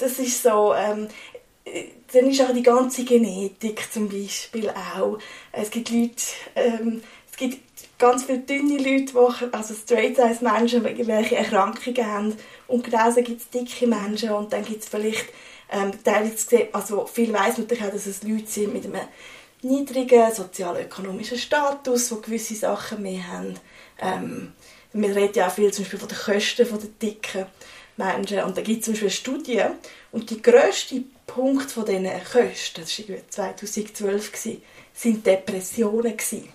Speaker 2: das ist so... Ähm, dann ist auch die ganze Genetik zum Beispiel auch. Es gibt Leute, ähm, es gibt ganz viele dünne Leute, die, also Straight-Size-Menschen, welche Erkrankungen haben. Und genauso gibt es dicke Menschen und dann gibt es vielleicht ähm, teilweise, also viel weiß man auch, dass es Leute sind mit einem niedrigen sozialökonomischen Status, die gewisse Sachen mehr haben. Ähm, wir reden ja auch viel zum Beispiel von den Kosten der dicken Menschen und da gibt es zum Beispiel eine Studie und die grösste Punkt von diesen Kosten, das war 2012, sind Depressionen.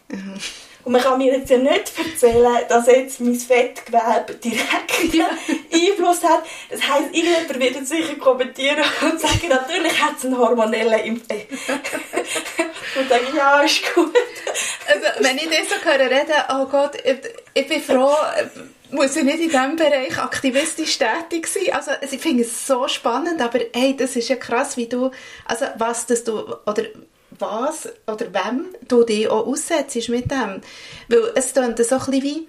Speaker 2: Mhm. Und man kann mir jetzt ja nicht erzählen, dass jetzt mein Fettgewebe direkt [LAUGHS] ja. Einfluss hat. Das heisst, irgendjemand wird jetzt sicher kommentieren [LAUGHS] und sagen, natürlich hat es einen hormonellen Impact. [LAUGHS] und dann ja, ist gut.
Speaker 1: Also, wenn ich das so höre reden, oh Gott, ich, ich bin froh, muss ich nicht in diesem Bereich aktivistisch tätig sein. Also ich finde es so spannend, aber hey, das ist ja krass, wie du, also was das du, oder was oder wem du dich auch aussetzt mit dem. Weil es klingt so ein bisschen wie,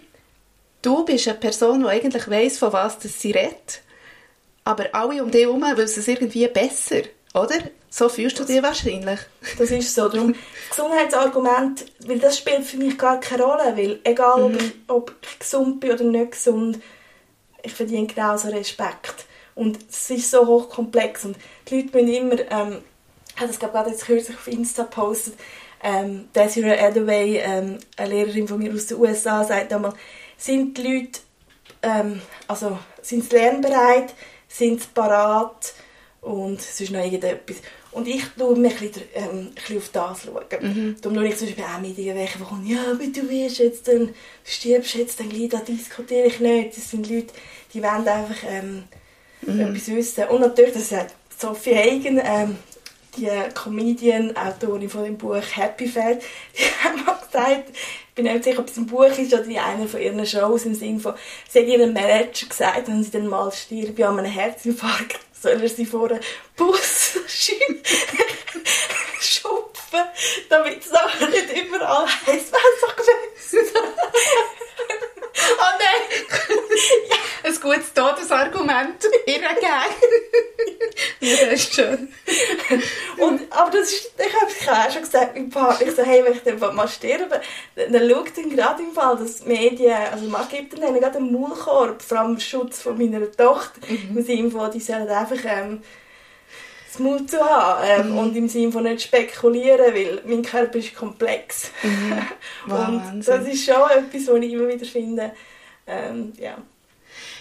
Speaker 1: du bist eine Person, die eigentlich weiss, von was sie redet, aber alle um dich herum wissen es irgendwie besser, oder? So fühlst du dich wahrscheinlich.
Speaker 2: Das ist so. Darum, das Gesundheitsargument, weil das spielt für mich gar keine Rolle, weil egal, mhm. ob, ich, ob ich gesund bin oder nicht gesund, ich verdiene genauso Respekt. Und es ist so hochkomplex und die Leute müssen immer, ähm, ich habe das gerade jetzt kürzlich auf Insta gepostet, ähm, Desiree Adaway, ähm, eine Lehrerin von mir aus den USA, sagt einmal, sind die Leute, ähm, also sind sie lernbereit, sind sie parat und ist noch irgendetwas. Und ich schaue mich ein bisschen, ähm, ein bisschen auf das. Schauen. Mhm. Darum schaue ich zum Beispiel auch Medien, welche kommen, ja, aber du wirst jetzt dann, stirbst jetzt, dann gleich, da diskutiere ich nicht. Das sind Leute, die wollen einfach ähm, mhm. etwas wissen. Und natürlich, das ist Sophie Hagen, ähm, die Comedian, Autorin von dem Buch Happy Fat, [LAUGHS] die hat mal gesagt, ich bin nicht sicher, ob es ein Buch ist oder in einer von ihren Shows im Sinne von, sie hat ihrem Manager gesagt, wenn sie dann mal stirbt an einem Herzinfarkt, soll er sie vor einen Bus [LAUGHS] [LAUGHS] schupfen, damit es nachher nicht überall was doch gewusst.
Speaker 1: oh nein! ja. Ein gutes Todesargument ihr geben. [LAUGHS] ja, das ist schön.
Speaker 2: Aber das ist, ich habe ich auch schon gesagt meinem Partner, ich so, hey, wenn ich dann mal sterbe, dann schaut dann gerade im Fall, dass die Medien, also man gibt dann gerade einen Maulkorb, vor allem Schutz von meiner Tochter, mhm. im Sinne von, die sollen einfach ähm, das Mut zu haben ähm, mhm. und im Sinne von nicht spekulieren, weil mein Körper ist komplex. Mhm. Wow, [LAUGHS] und Wahnsinn. das ist schon etwas, was ich immer wieder finde, ähm, ja.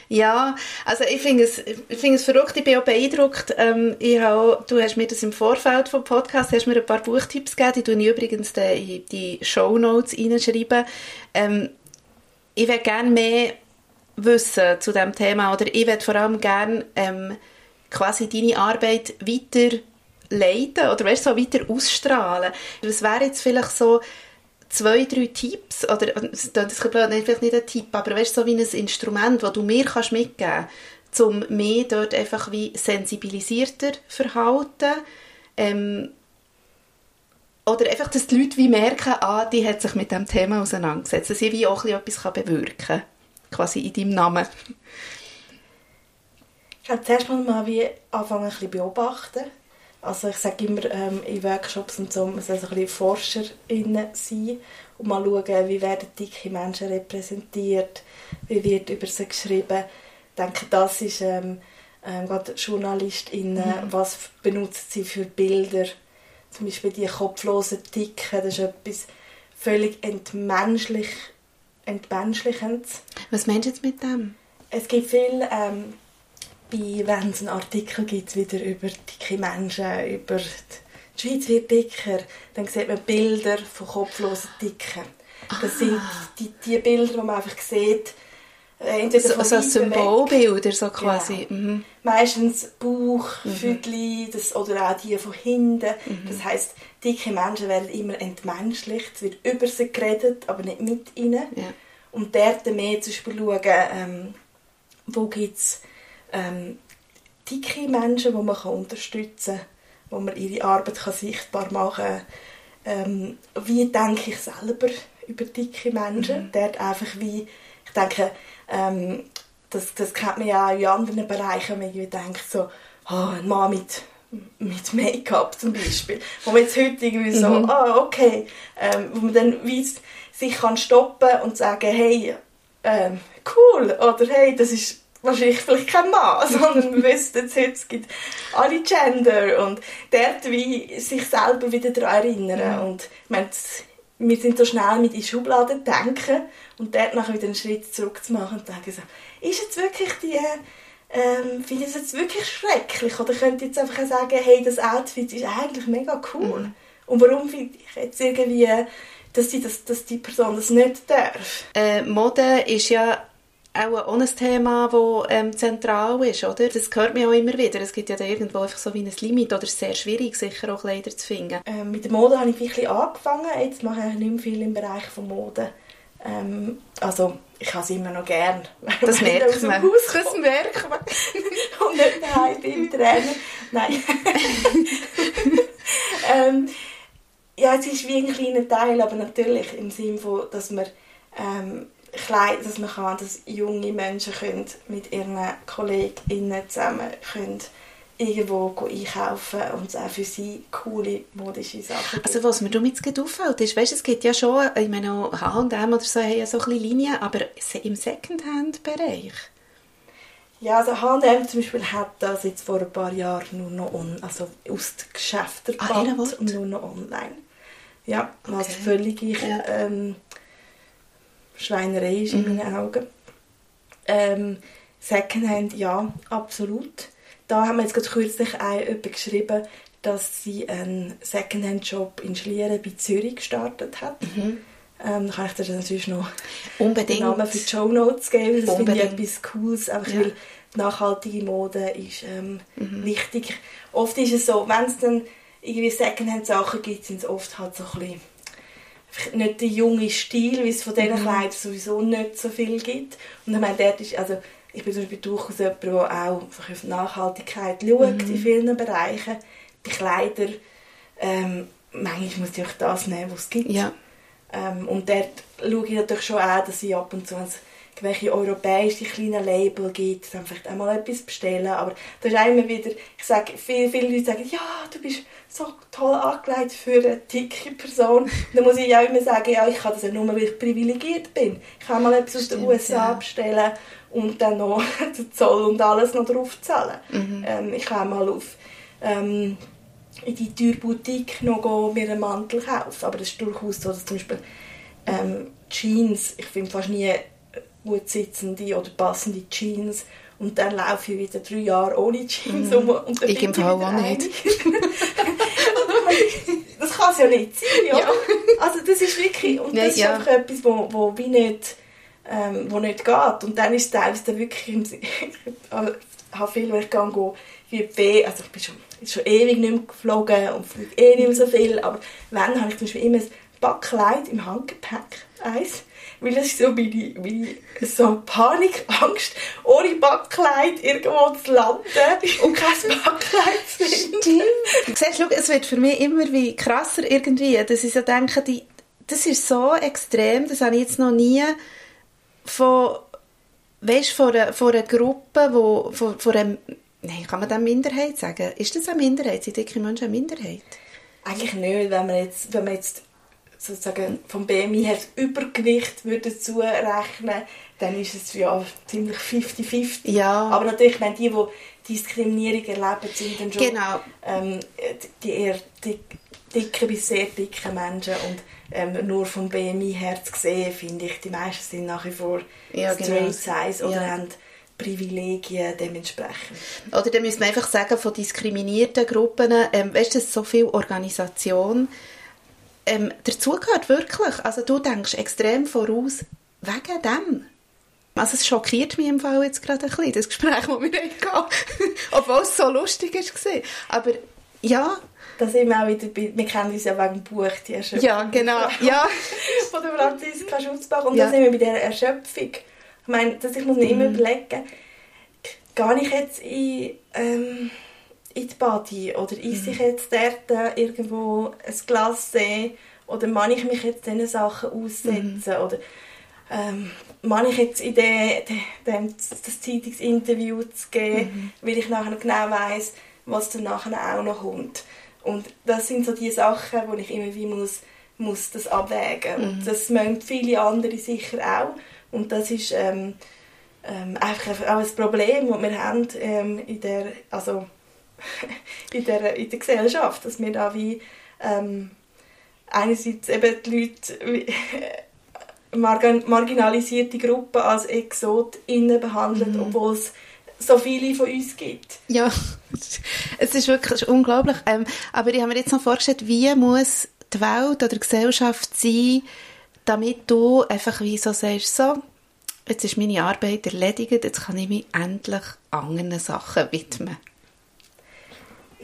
Speaker 1: Ja, also ich finde es, ich finde es verrückt, ich bin auch beeindruckt. Ähm, ich habe, du hast mir das im Vorfeld vom Podcast, hast mir ein paar Buchtipps gegeben, die tue ich übrigens die Show Notes reinschreiben. Ähm, ich würde gerne mehr wissen zu diesem Thema oder ich würde vor allem gerne ähm, quasi deine Arbeit weiter leiten oder weißt, so weiter ausstrahlen. Was wäre jetzt vielleicht so zwei, drei Tipps, oder das ist vielleicht nicht ein Tipp, aber weißt, so wie ein Instrument, das du mir kannst mitgeben kannst, um mich dort einfach wie sensibilisierter verhalten, ähm, oder einfach, dass die Leute wie merken, ah, die hat sich mit dem Thema auseinandergesetzt, dass sie wie auch etwas bewirken kann, quasi in deinem Namen.
Speaker 2: Ich glaube, zuerst mal wie anfangen, ein bisschen beobachten. Also ich sage immer ähm, in Workshops und so, man soll so ein bisschen ForscherInnen sein und mal schauen, wie werden dicke Menschen repräsentiert, wie wird über sie geschrieben. Ich denke, das ist ähm, ähm, gerade JournalistInnen, mhm. was benutzen sie für Bilder. Zum Beispiel die kopflosen Dicken, das ist etwas völlig entmenschlich, entmenschlichendes.
Speaker 1: Was meinst du jetzt mit dem?
Speaker 2: Es gibt viele ähm, bei, wenn es einen Artikel gibt, wieder über dicke Menschen, über die Schweiz wird dicker, dann sieht man Bilder von kopflosen Dicken. Das ah. sind die, die Bilder, wo man einfach sieht, Äh, entweder
Speaker 1: so, so
Speaker 2: weiter
Speaker 1: Symbolbilder, so
Speaker 2: Genau.
Speaker 1: quasi. Mhm.
Speaker 2: Meistens Bauch, Füdli, das, oder auch die von hinten. Das heisst, dicke Menschen werden immer entmenschlicht. Es wird über sie geredet, aber nicht mit ihnen.
Speaker 1: Ja.
Speaker 2: Und dort mehr zum Beispiel schauen, ähm, wo gibt es ähm, dicke Menschen, die man unterstützen kann, wo man ihre Arbeit kann sichtbar machen kann. Ähm, wie denke ich selber über dicke Menschen? Dort einfach wie, ich denke, ähm, das, das kennt man ja auch in anderen Bereichen, wenn man denkt, so, oh, ein Mann mit, mit Make-up zum Beispiel, wo man jetzt heute irgendwie so, ah, okay, ähm, wo man dann wie sich kann stoppen und sagen, hey, ähm, cool, oder hey, das ist wahrscheinlich vielleicht kein Mann, [LAUGHS] sondern wir wissen jetzt, heute, es gibt alle Gender und dort wie sich selber wieder daran erinnern. Und ich meine, wir sind so schnell mit in Schubladen denken und dort nachher wieder einen Schritt zurück zu machen und denken so, ist jetzt wirklich die, ähm, finde ich das jetzt wirklich schrecklich? Oder könnte ich jetzt einfach sagen, hey, das Outfit ist eigentlich mega cool. Und warum finde ich jetzt irgendwie, dass die, das, dass die Person das nicht darf?
Speaker 1: Äh, Mode ist ja auch ein Thema, das ähm, zentral ist, oder? Das hört man auch immer wieder. Es gibt ja da irgendwo einfach so wie ein Limit oder es ist sehr schwierig, sicher auch Kleider zu finden.
Speaker 2: Ähm, mit der Mode habe ich wirklich angefangen. Jetzt mache ich nicht mehr viel im Bereich von Mode. Ähm, also, ich habe es immer noch gern.
Speaker 1: Das merkt man.
Speaker 2: Haus
Speaker 1: Das merkt man. [LAUGHS]
Speaker 2: und nicht daheim im Training. Nein. [LAUGHS] ähm, ja, es ist wie ein kleiner Teil, aber natürlich im Sinne von, dass man ähm, klein, dass man kann, dass junge Menschen können mit ihren KollegInnen zusammen können irgendwo einkaufen und es auch für sie coole modische Sachen gibt.
Speaker 1: Also was mir damit gerade auffällt, ist, weißt, es gibt ja schon, ich meine auch H&M oder so, haben ja so ein bisschen Linien, aber im Secondhand-Bereich.
Speaker 2: Ja, also H&M zum Beispiel hat das jetzt vor ein paar Jahren nur noch on, also aus den Geschäften
Speaker 1: Ah,
Speaker 2: gebannt und nur noch online. Ja, was
Speaker 1: Okay.
Speaker 2: völlig
Speaker 1: Ja.
Speaker 2: ähm, Schweinerei ist in meinen Augen. Ähm, Secondhand, ja, absolut. Da haben wir jetzt gerade kürzlich auch jemand geschrieben, dass sie einen Secondhand-Job in Schlieren bei Zürich gestartet hat. Ähm, da kann ich dir dann natürlich noch
Speaker 1: Unbedingt.
Speaker 2: den Namen für die Show Notes geben. Das finde ich etwas Cooles, einfach
Speaker 1: Ja.
Speaker 2: weil nachhaltige Mode ist ähm, wichtig. Oft ist es so, wenn es dann irgendwie Secondhand-Sachen gibt, sind es oft halt so ein bisschen nicht der junge Stil, wie es von diesen Kleidern sowieso nicht so viel gibt. Und ich meine, dort ist, also ich bin zum Beispiel durchaus jemand, der auch auf Nachhaltigkeit schaut in vielen Bereichen. Bei Kleidern, ähm, manchmal muss ich auch das nehmen, was es gibt.
Speaker 1: Ja.
Speaker 2: Ähm, und dort schaue ich natürlich schon auch, dass ich ab und zu, wenn es irgendwelche europäische kleine Label gibt, dann vielleicht auch mal etwas bestellen. Aber da ist immer wieder, ich sage, viele, viele Leute sagen, ja, du bist so toll angelegt für eine dicke Person. Dann muss ich auch immer sagen, ja, ich kann das ja nur, weil ich privilegiert bin. Ich kann mal etwas aus den USA
Speaker 1: ja.
Speaker 2: bestellen und dann noch [LAUGHS] den Zoll und alles noch drauf zahlen.
Speaker 1: Mhm.
Speaker 2: Ähm, ich kann mal auf... Ähm, in die teure Boutique noch gehen, mir einen Mantel kaufen. Aber es ist durchaus so, dass zum Beispiel ähm, Jeans, ich finde fast nie gut sitzende oder passende Jeans und dann laufe ich wieder drei Jahre ohne Jeans um und dann
Speaker 1: Ich
Speaker 2: bin
Speaker 1: im Fall auch nicht. [LAUGHS]
Speaker 2: das kann es ja nicht sein?
Speaker 1: Ja.
Speaker 2: Also das ist wirklich, und das ist
Speaker 1: ja.
Speaker 2: einfach etwas, wo, wo wie nicht, ähm, wo nicht geht. Und dann ist es teilweise dann wirklich, Si- [LAUGHS] ich habe viel, gehe, gehe wie Fee, also ich bin schon, schon ewig nicht mehr geflogen und fliege eh nicht mehr so viel, aber wenn, habe ich zum Beispiel immer ein Backkleid im Handgepäck, eins, weil ist so meine, meine so Panik, Angst, ohne Backkleid irgendwo zu landen und kein [LAUGHS] Backkleid zu finden.
Speaker 1: Stimmt. Siehst, schau, es wird für mich immer wie krasser irgendwie, dass ich so denke, die, das ist so extrem, das habe ich jetzt noch nie von, weißt, von, einer, von einer Gruppe, wo, von, von einer, nein, kann man das Minderheit sagen? Ist das eine Minderheit? Sind dicke Menschen eine Minderheit?
Speaker 2: Eigentlich nicht, wenn man jetzt, wenn man jetzt sozusagen vom BMI her das Übergewicht würde dazu rechnen, dann ist es ja ziemlich 50-50.
Speaker 1: Ja.
Speaker 2: Aber natürlich, ich meine, die, die Diskriminierung erleben, sind dann schon
Speaker 1: Genau.
Speaker 2: ähm, die eher dick, dicke bis sehr dicke Menschen und ähm, nur vom BMI her zu sehen, finde ich, die meisten sind nach wie vor
Speaker 1: Ja,
Speaker 2: straight
Speaker 1: genau.
Speaker 2: size oder
Speaker 1: Ja.
Speaker 2: haben Privilegien dementsprechend.
Speaker 1: Oder dann müsste man einfach sagen, von diskriminierten Gruppen, ähm, weißt du, so viel Organisation ähm, dazugehört, wirklich. Also du denkst extrem voraus wegen dem. Also es schockiert mich im Fall jetzt gerade ein bisschen, das Gespräch, das wir hatten, [LAUGHS] obwohl es so lustig war. Aber ja.
Speaker 2: Da sind wir auch wieder bei, wir kennen uns ja wegen dem Buch, die Erschöpfung.
Speaker 1: Ja, genau, [LAUGHS] ja.
Speaker 2: Von der Franziska Schutzbach. Und ja. da sind wir bei dieser Erschöpfung. Ich meine, dass ich muss mir immer mhm. überlegen, gehe ich jetzt in, ähm, in die Body oder esse ich mhm. jetzt dort irgendwo ein Glas See oder kann ich mich jetzt diesen Sachen aussetzen mhm. oder ähm, man ich jetzt in den, den, das Zeitungsinterview zu geben, mhm. weil ich nachher genau weiß, was dann nachher auch noch kommt. Und das sind so die Sachen, wo ich immer wie muss, muss das abwägen. Mhm. Und das mögen viele andere sicher auch. Und das ist ähm, ähm, einfach auch ein Problem, das wir haben ähm, in, der, also [LAUGHS] in, der, in der Gesellschaft, dass wir da wie ähm, einerseits eben die Leute [LAUGHS] marginalisierte Gruppen als ExotInnen behandelt, mhm. obwohl es so viele von uns gibt.
Speaker 1: Ja, [LAUGHS] es ist wirklich unglaublich. Ähm, aber ich habe mir jetzt noch vorgestellt, wie muss die Welt oder die Gesellschaft sein, damit du einfach wie so sagst, so, jetzt ist meine Arbeit erledigt, jetzt kann ich mich endlich anderen Sachen widmen.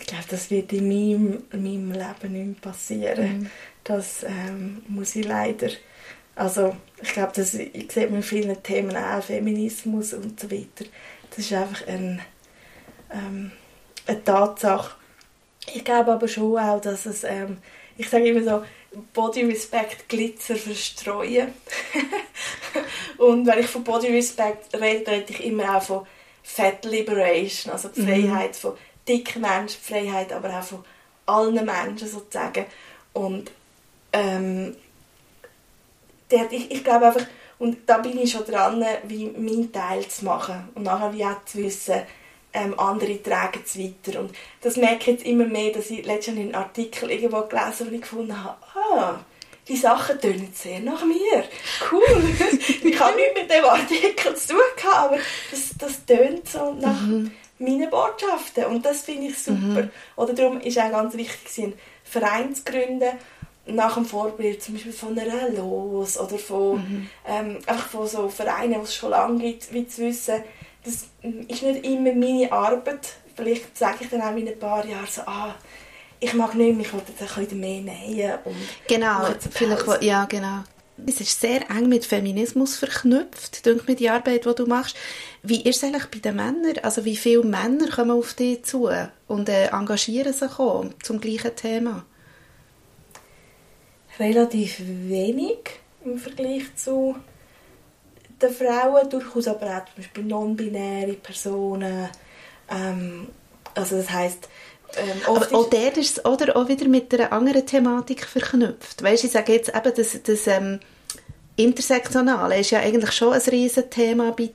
Speaker 2: Ich glaube, das wird in meinem, in meinem Leben nicht mehr passieren. Mhm. Das ähm, muss ich leider also ich glaube, das ich sehe mit vielen Themen auch, Feminismus und so weiter. Das ist einfach ein, ähm, eine Tatsache. Ich glaube aber schon auch, dass es, ähm, ich sage immer so, Body Respect Glitzer verstreuen. [LAUGHS] und wenn ich von Body Respect rede, rede ich immer auch von Fat Liberation, also die mhm. Freiheit von dicken Menschen, die Freiheit aber auch von allen Menschen sozusagen. Und ähm, der, ich, ich glaube einfach, und da bin ich schon dran, wie meinen Teil zu machen und nachher wie auch zu wissen, ähm, andere tragen es weiter. Und das merke ich jetzt immer mehr, dass ich letztens einen Artikel irgendwo gelesen habe und gefunden habe, ah, die Sachen tönen sehr nach mir. Cool. [LAUGHS] ich habe nichts mit dem Artikel zu tun aber das, das tönt so nach mhm. Meinen Botschaften und das finde ich super. Mhm. Oder darum ist auch ganz wichtig, einen Verein zu gründen, nach dem Vorbild zum Beispiel von einer Los oder von, mhm. ähm, einfach von so Vereinen, die es schon lange gibt, wie zu wissen, das ist nicht immer meine Arbeit. Vielleicht sage ich dann auch in ein paar Jahren so, ah, ich mag nicht mehr, ich jetzt ein bisschen mehr nähen. Und
Speaker 1: genau, vielleicht, ja, genau. Es ist sehr eng mit Feminismus verknüpft, denke mir, die Arbeit, die du machst. Wie ist es eigentlich bei den Männern? Also wie viele Männer kommen auf dich zu und äh, engagieren sich auch zum gleichen Thema?
Speaker 2: relativ wenig im Vergleich zu den Frauen, durchaus aber auch zum Beispiel non-binäre Personen. Ähm, also das heisst,
Speaker 1: ähm, aber auch der ist oder auch wieder mit einer anderen Thematik verknüpft. Weißt, ich sage jetzt eben, das, das ähm, Intersektionale ist ja eigentlich schon ein Riesenthema bei,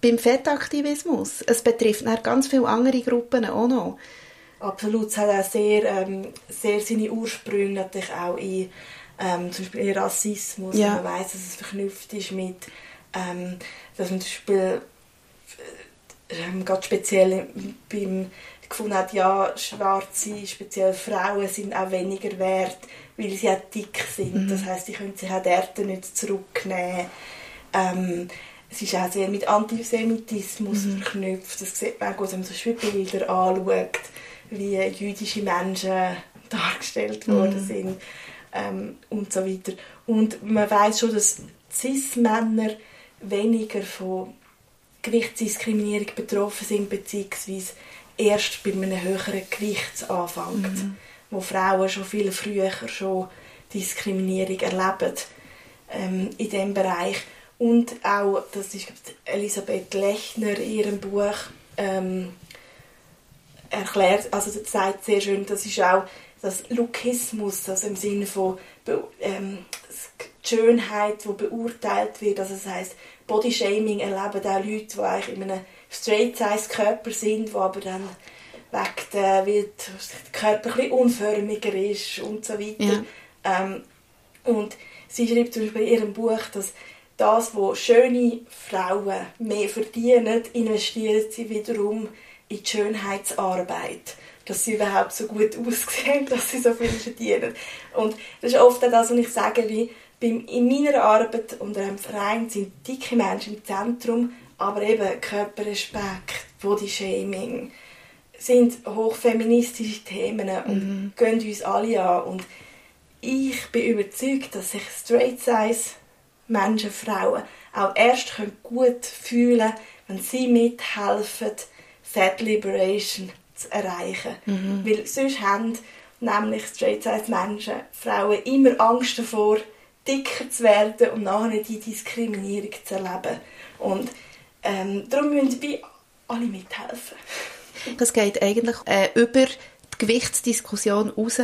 Speaker 1: beim Fettaktivismus. Es betrifft ganz viele andere Gruppen auch noch.
Speaker 2: Absolut, es hat auch sehr, ähm, sehr seine Ursprünge natürlich auch in ähm, zum Beispiel in Rassismus. Ja. Man weiß, dass es verknüpft ist mit, ähm, dass man zum Beispiel äh, ähm, gerade speziell beim gefunden hat, ja, Schwarze, speziell Frauen, sind auch weniger wert, weil sie auch dick sind. Mhm. Das heißt, sie können sich auch dort nicht zurücknehmen. Ähm, es ist auch sehr mit Antisemitismus mhm. verknüpft. Das sieht man auch, wenn man so Bilder anschaut wie jüdische Menschen [LAUGHS] dargestellt worden mhm. sind ähm, und so weiter. Und man weiß schon, dass Cis-Männer weniger von Gewichtsdiskriminierung betroffen sind, beziehungsweise erst bei einem höheren Gewicht anfängt, mhm. wo Frauen schon viel früher schon Diskriminierung erleben ähm, in diesem Bereich. Und auch, das ist Elisabeth Lechner in ihrem Buch ähm, erklärt, also das sagt sehr schön, das ist auch das Lookismus, also im Sinne von ähm, Schönheit, die beurteilt wird, also das heißt Bodyshaming erleben auch Leute, die eigentlich in einem Straight-Size-Körper sind, die aber dann weg der, weil der Körper ein unförmiger ist und so weiter. Ja. Ähm, und sie schreibt zum Beispiel in ihrem Buch, dass das, was schöne Frauen mehr verdienen, investieren sie wiederum in die Schönheitsarbeit, dass sie überhaupt so gut [LAUGHS] aussehen, dass sie so viel verdienen. Und das ist oft das, was ich sage, wie in meiner Arbeit unter einem Verein sind dicke Menschen im Zentrum, aber eben Körperrespekt, Bodyshaming, sind hochfeministische Themen und mhm. gehen uns alle an. Und ich bin überzeugt, dass sich Straight Size Menschen, Frauen auch erst gut fühlen können, wenn sie mithelfen, Fat Liberation zu erreichen. Mhm. Weil sonst haben nämlich Straight Size Menschen, Frauen immer Angst davor, dicker zu werden und nachher die Diskriminierung zu erleben. Und ähm, darum müssen wir alle mithelfen.
Speaker 1: Das geht eigentlich äh, über die Gewichtsdiskussion raus,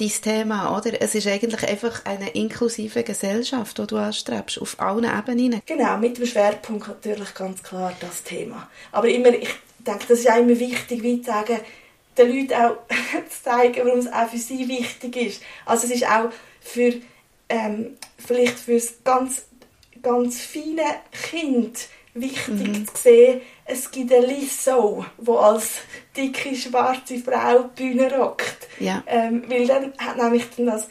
Speaker 1: dein Thema, oder? Es ist eigentlich einfach eine inklusive Gesellschaft, die du anstrebst, auf allen Ebenen.
Speaker 2: Genau, mit dem Schwerpunkt natürlich ganz klar das Thema. Aber immer, ich denke, das ist auch immer wichtig, wie zu sagen, den Leuten auch [LAUGHS] zu zeigen, warum es auch für sie wichtig ist. Also es ist auch für, ähm, vielleicht für das ganz, ganz feine Kind wichtig mhm. zu sehen, es gibt eine Lizzo, die als dicke schwarze Frau die Bühne rockt. Ja. Ähm, weil dann hat nämlich dann das,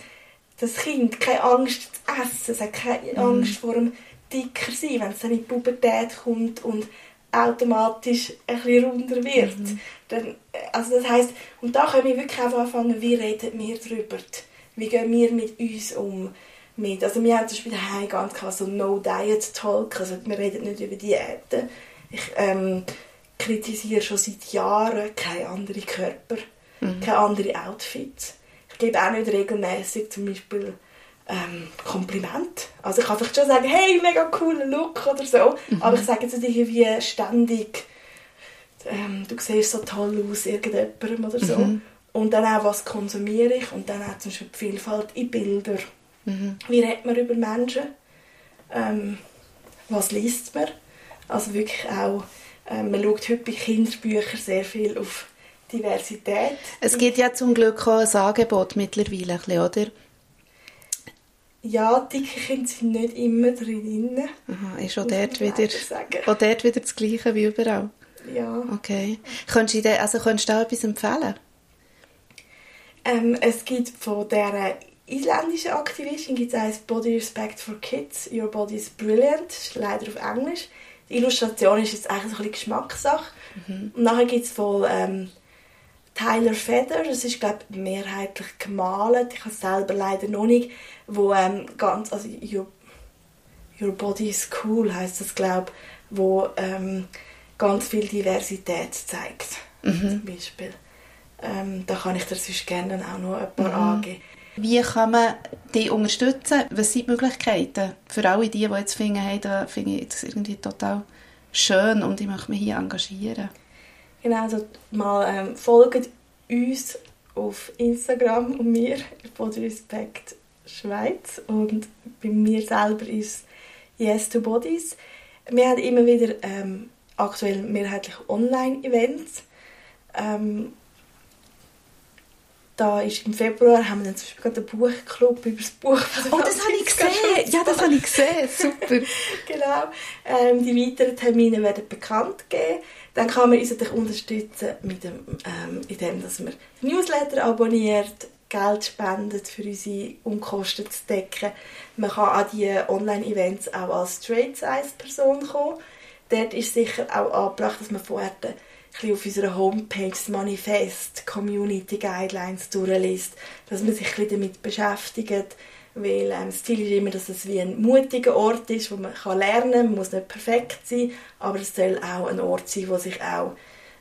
Speaker 2: das Kind keine Angst zu essen, es hat keine mhm. Angst vor dem dicker sein, wenn es dann in die Pubertät kommt und automatisch ein bisschen runder wird. Mhm. Dann, äh, also das heisst, und da können wir wirklich einfach anfangen, wie reden wir darüber? Wie gehen wir mit uns um? Mit, also wir haben zum Beispiel daheim ganz klar so No-Diet-Talk, also wir reden nicht über Diäten. Ich ähm, kritisiere schon seit Jahren keine anderen Körper, mhm. keine anderen Outfits. Ich gebe auch nicht regelmäßig zum Beispiel ähm, Kompliment. Also ich kann vielleicht schon sagen, hey, mega cooler Look oder so, mhm. aber ich sage jetzt nicht irgendwie ständig, ähm, du siehst so toll aus, irgendjemandem oder so. Mhm. Und dann auch, was konsumiere ich und dann auch zum Beispiel die Vielfalt in Bildern. Mhm. Wie redet man über Menschen? Ähm, was liest man? Also wirklich auch, äh, man schaut heute bei Kinderbüchern sehr viel auf Diversität.
Speaker 1: Es gibt ja zum Glück auch ein Angebot mittlerweile, oder?
Speaker 2: Ja, dicke Kinder sind nicht immer drin.
Speaker 1: Aha, ist auch dort, wieder, auch dort wieder das Gleiche wie überall?
Speaker 2: Ja.
Speaker 1: Okay. Könntest du, also könntest du da etwas empfehlen?
Speaker 2: Ähm, es gibt von dieser isländischen Aktivistin gibt es Body Respect for Kids, Your Body is Brilliant, das ist leider auf Englisch. Die Illustration ist jetzt eigentlich so ein bisschen Geschmackssache. Mhm. Und nachher gibt es von ähm, Tyler Feder, das ist glaube ich mehrheitlich gemalt, ich habe es selber leider noch nicht, wo ähm, ganz, also Your, Your Body is Cool heißt das glaube wo ähm, ganz viel Diversität zeigt, mhm. zum Beispiel. Ähm, da kann ich dir sonst gerne auch noch ein paar mhm. angeben.
Speaker 1: Wie kann man die unterstützen? Was sind die Möglichkeiten für alle die, die jetzt finden, hey, da finde ich das irgendwie total schön und ich möchte mich hier engagieren?
Speaker 2: Genau, also mal ähm, folgt uns auf Instagram und mir, Body Respect Schweiz und bei mir selber ist Yes to Bodies. Wir haben immer wieder ähm, aktuell mehrheitlich Online-Events. Ähm, da ist im Februar haben wir dann zum Beispiel gerade einen Buchclub über das Buch [LAUGHS]
Speaker 1: Oh, das habe ich [LAUGHS] gesehen! Ja, das habe ich gesehen. Super. [LAUGHS]
Speaker 2: genau. Ähm, die weiteren Termine werden bekannt geben. Dann kann man uns natürlich unterstützen, mit dem, ähm, indem dass man Newsletter abonniert, Geld spendet, für unsere Unkosten zu decken. Man kann an diese Online-Events auch als Straight-Size-Person kommen. Dort ist sicher auch angebracht, dass man vorher bisschen auf unserer Homepage das Manifest, Community Guidelines durchliest, dass man sich ein bisschen damit beschäftigt, weil ähm, das Ziel ist immer, dass es wie ein mutiger Ort ist, wo man kann lernen kann, man muss nicht perfekt sein, aber es soll auch ein Ort sein, wo sich auch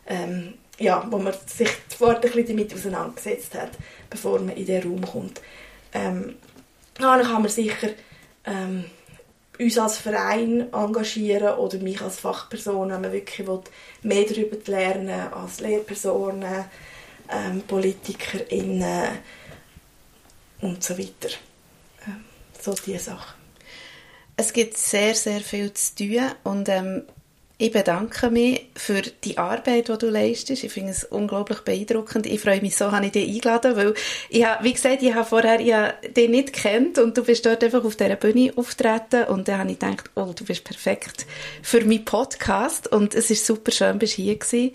Speaker 2: ähm, ja, wo man sich vorher ein damit auseinandergesetzt hat, bevor man in den Raum kommt. Ähm, dann kann man sicher ähm, uns als Verein engagieren oder mich als Fachperson, wenn man wirklich mehr darüber lernen als Lehrpersonen, ähm, PolitikerInnen und so weiter. Ähm, so diese Sachen.
Speaker 1: Es gibt sehr, sehr viel zu tun und ähm, ich bedanke mich für die Arbeit, die du leistest. Ich finde es unglaublich beeindruckend. Ich freue mich so, habe ich dich eingeladen, weil ich habe, wie gesagt, ich habe vorher ich habe dich nicht kennt und du bist dort einfach auf dieser Bühne auftreten und dann habe ich gedacht, oh, du bist perfekt für meinen Podcast und es ist super schön, dass du hier gewesen.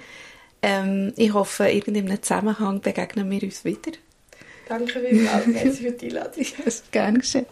Speaker 1: Ähm, ich hoffe, in irgendeinem Zusammenhang begegnen wir uns wieder.
Speaker 2: Danke vielmals, für die Einladung. [LAUGHS]
Speaker 1: Ja, gerne geschehen.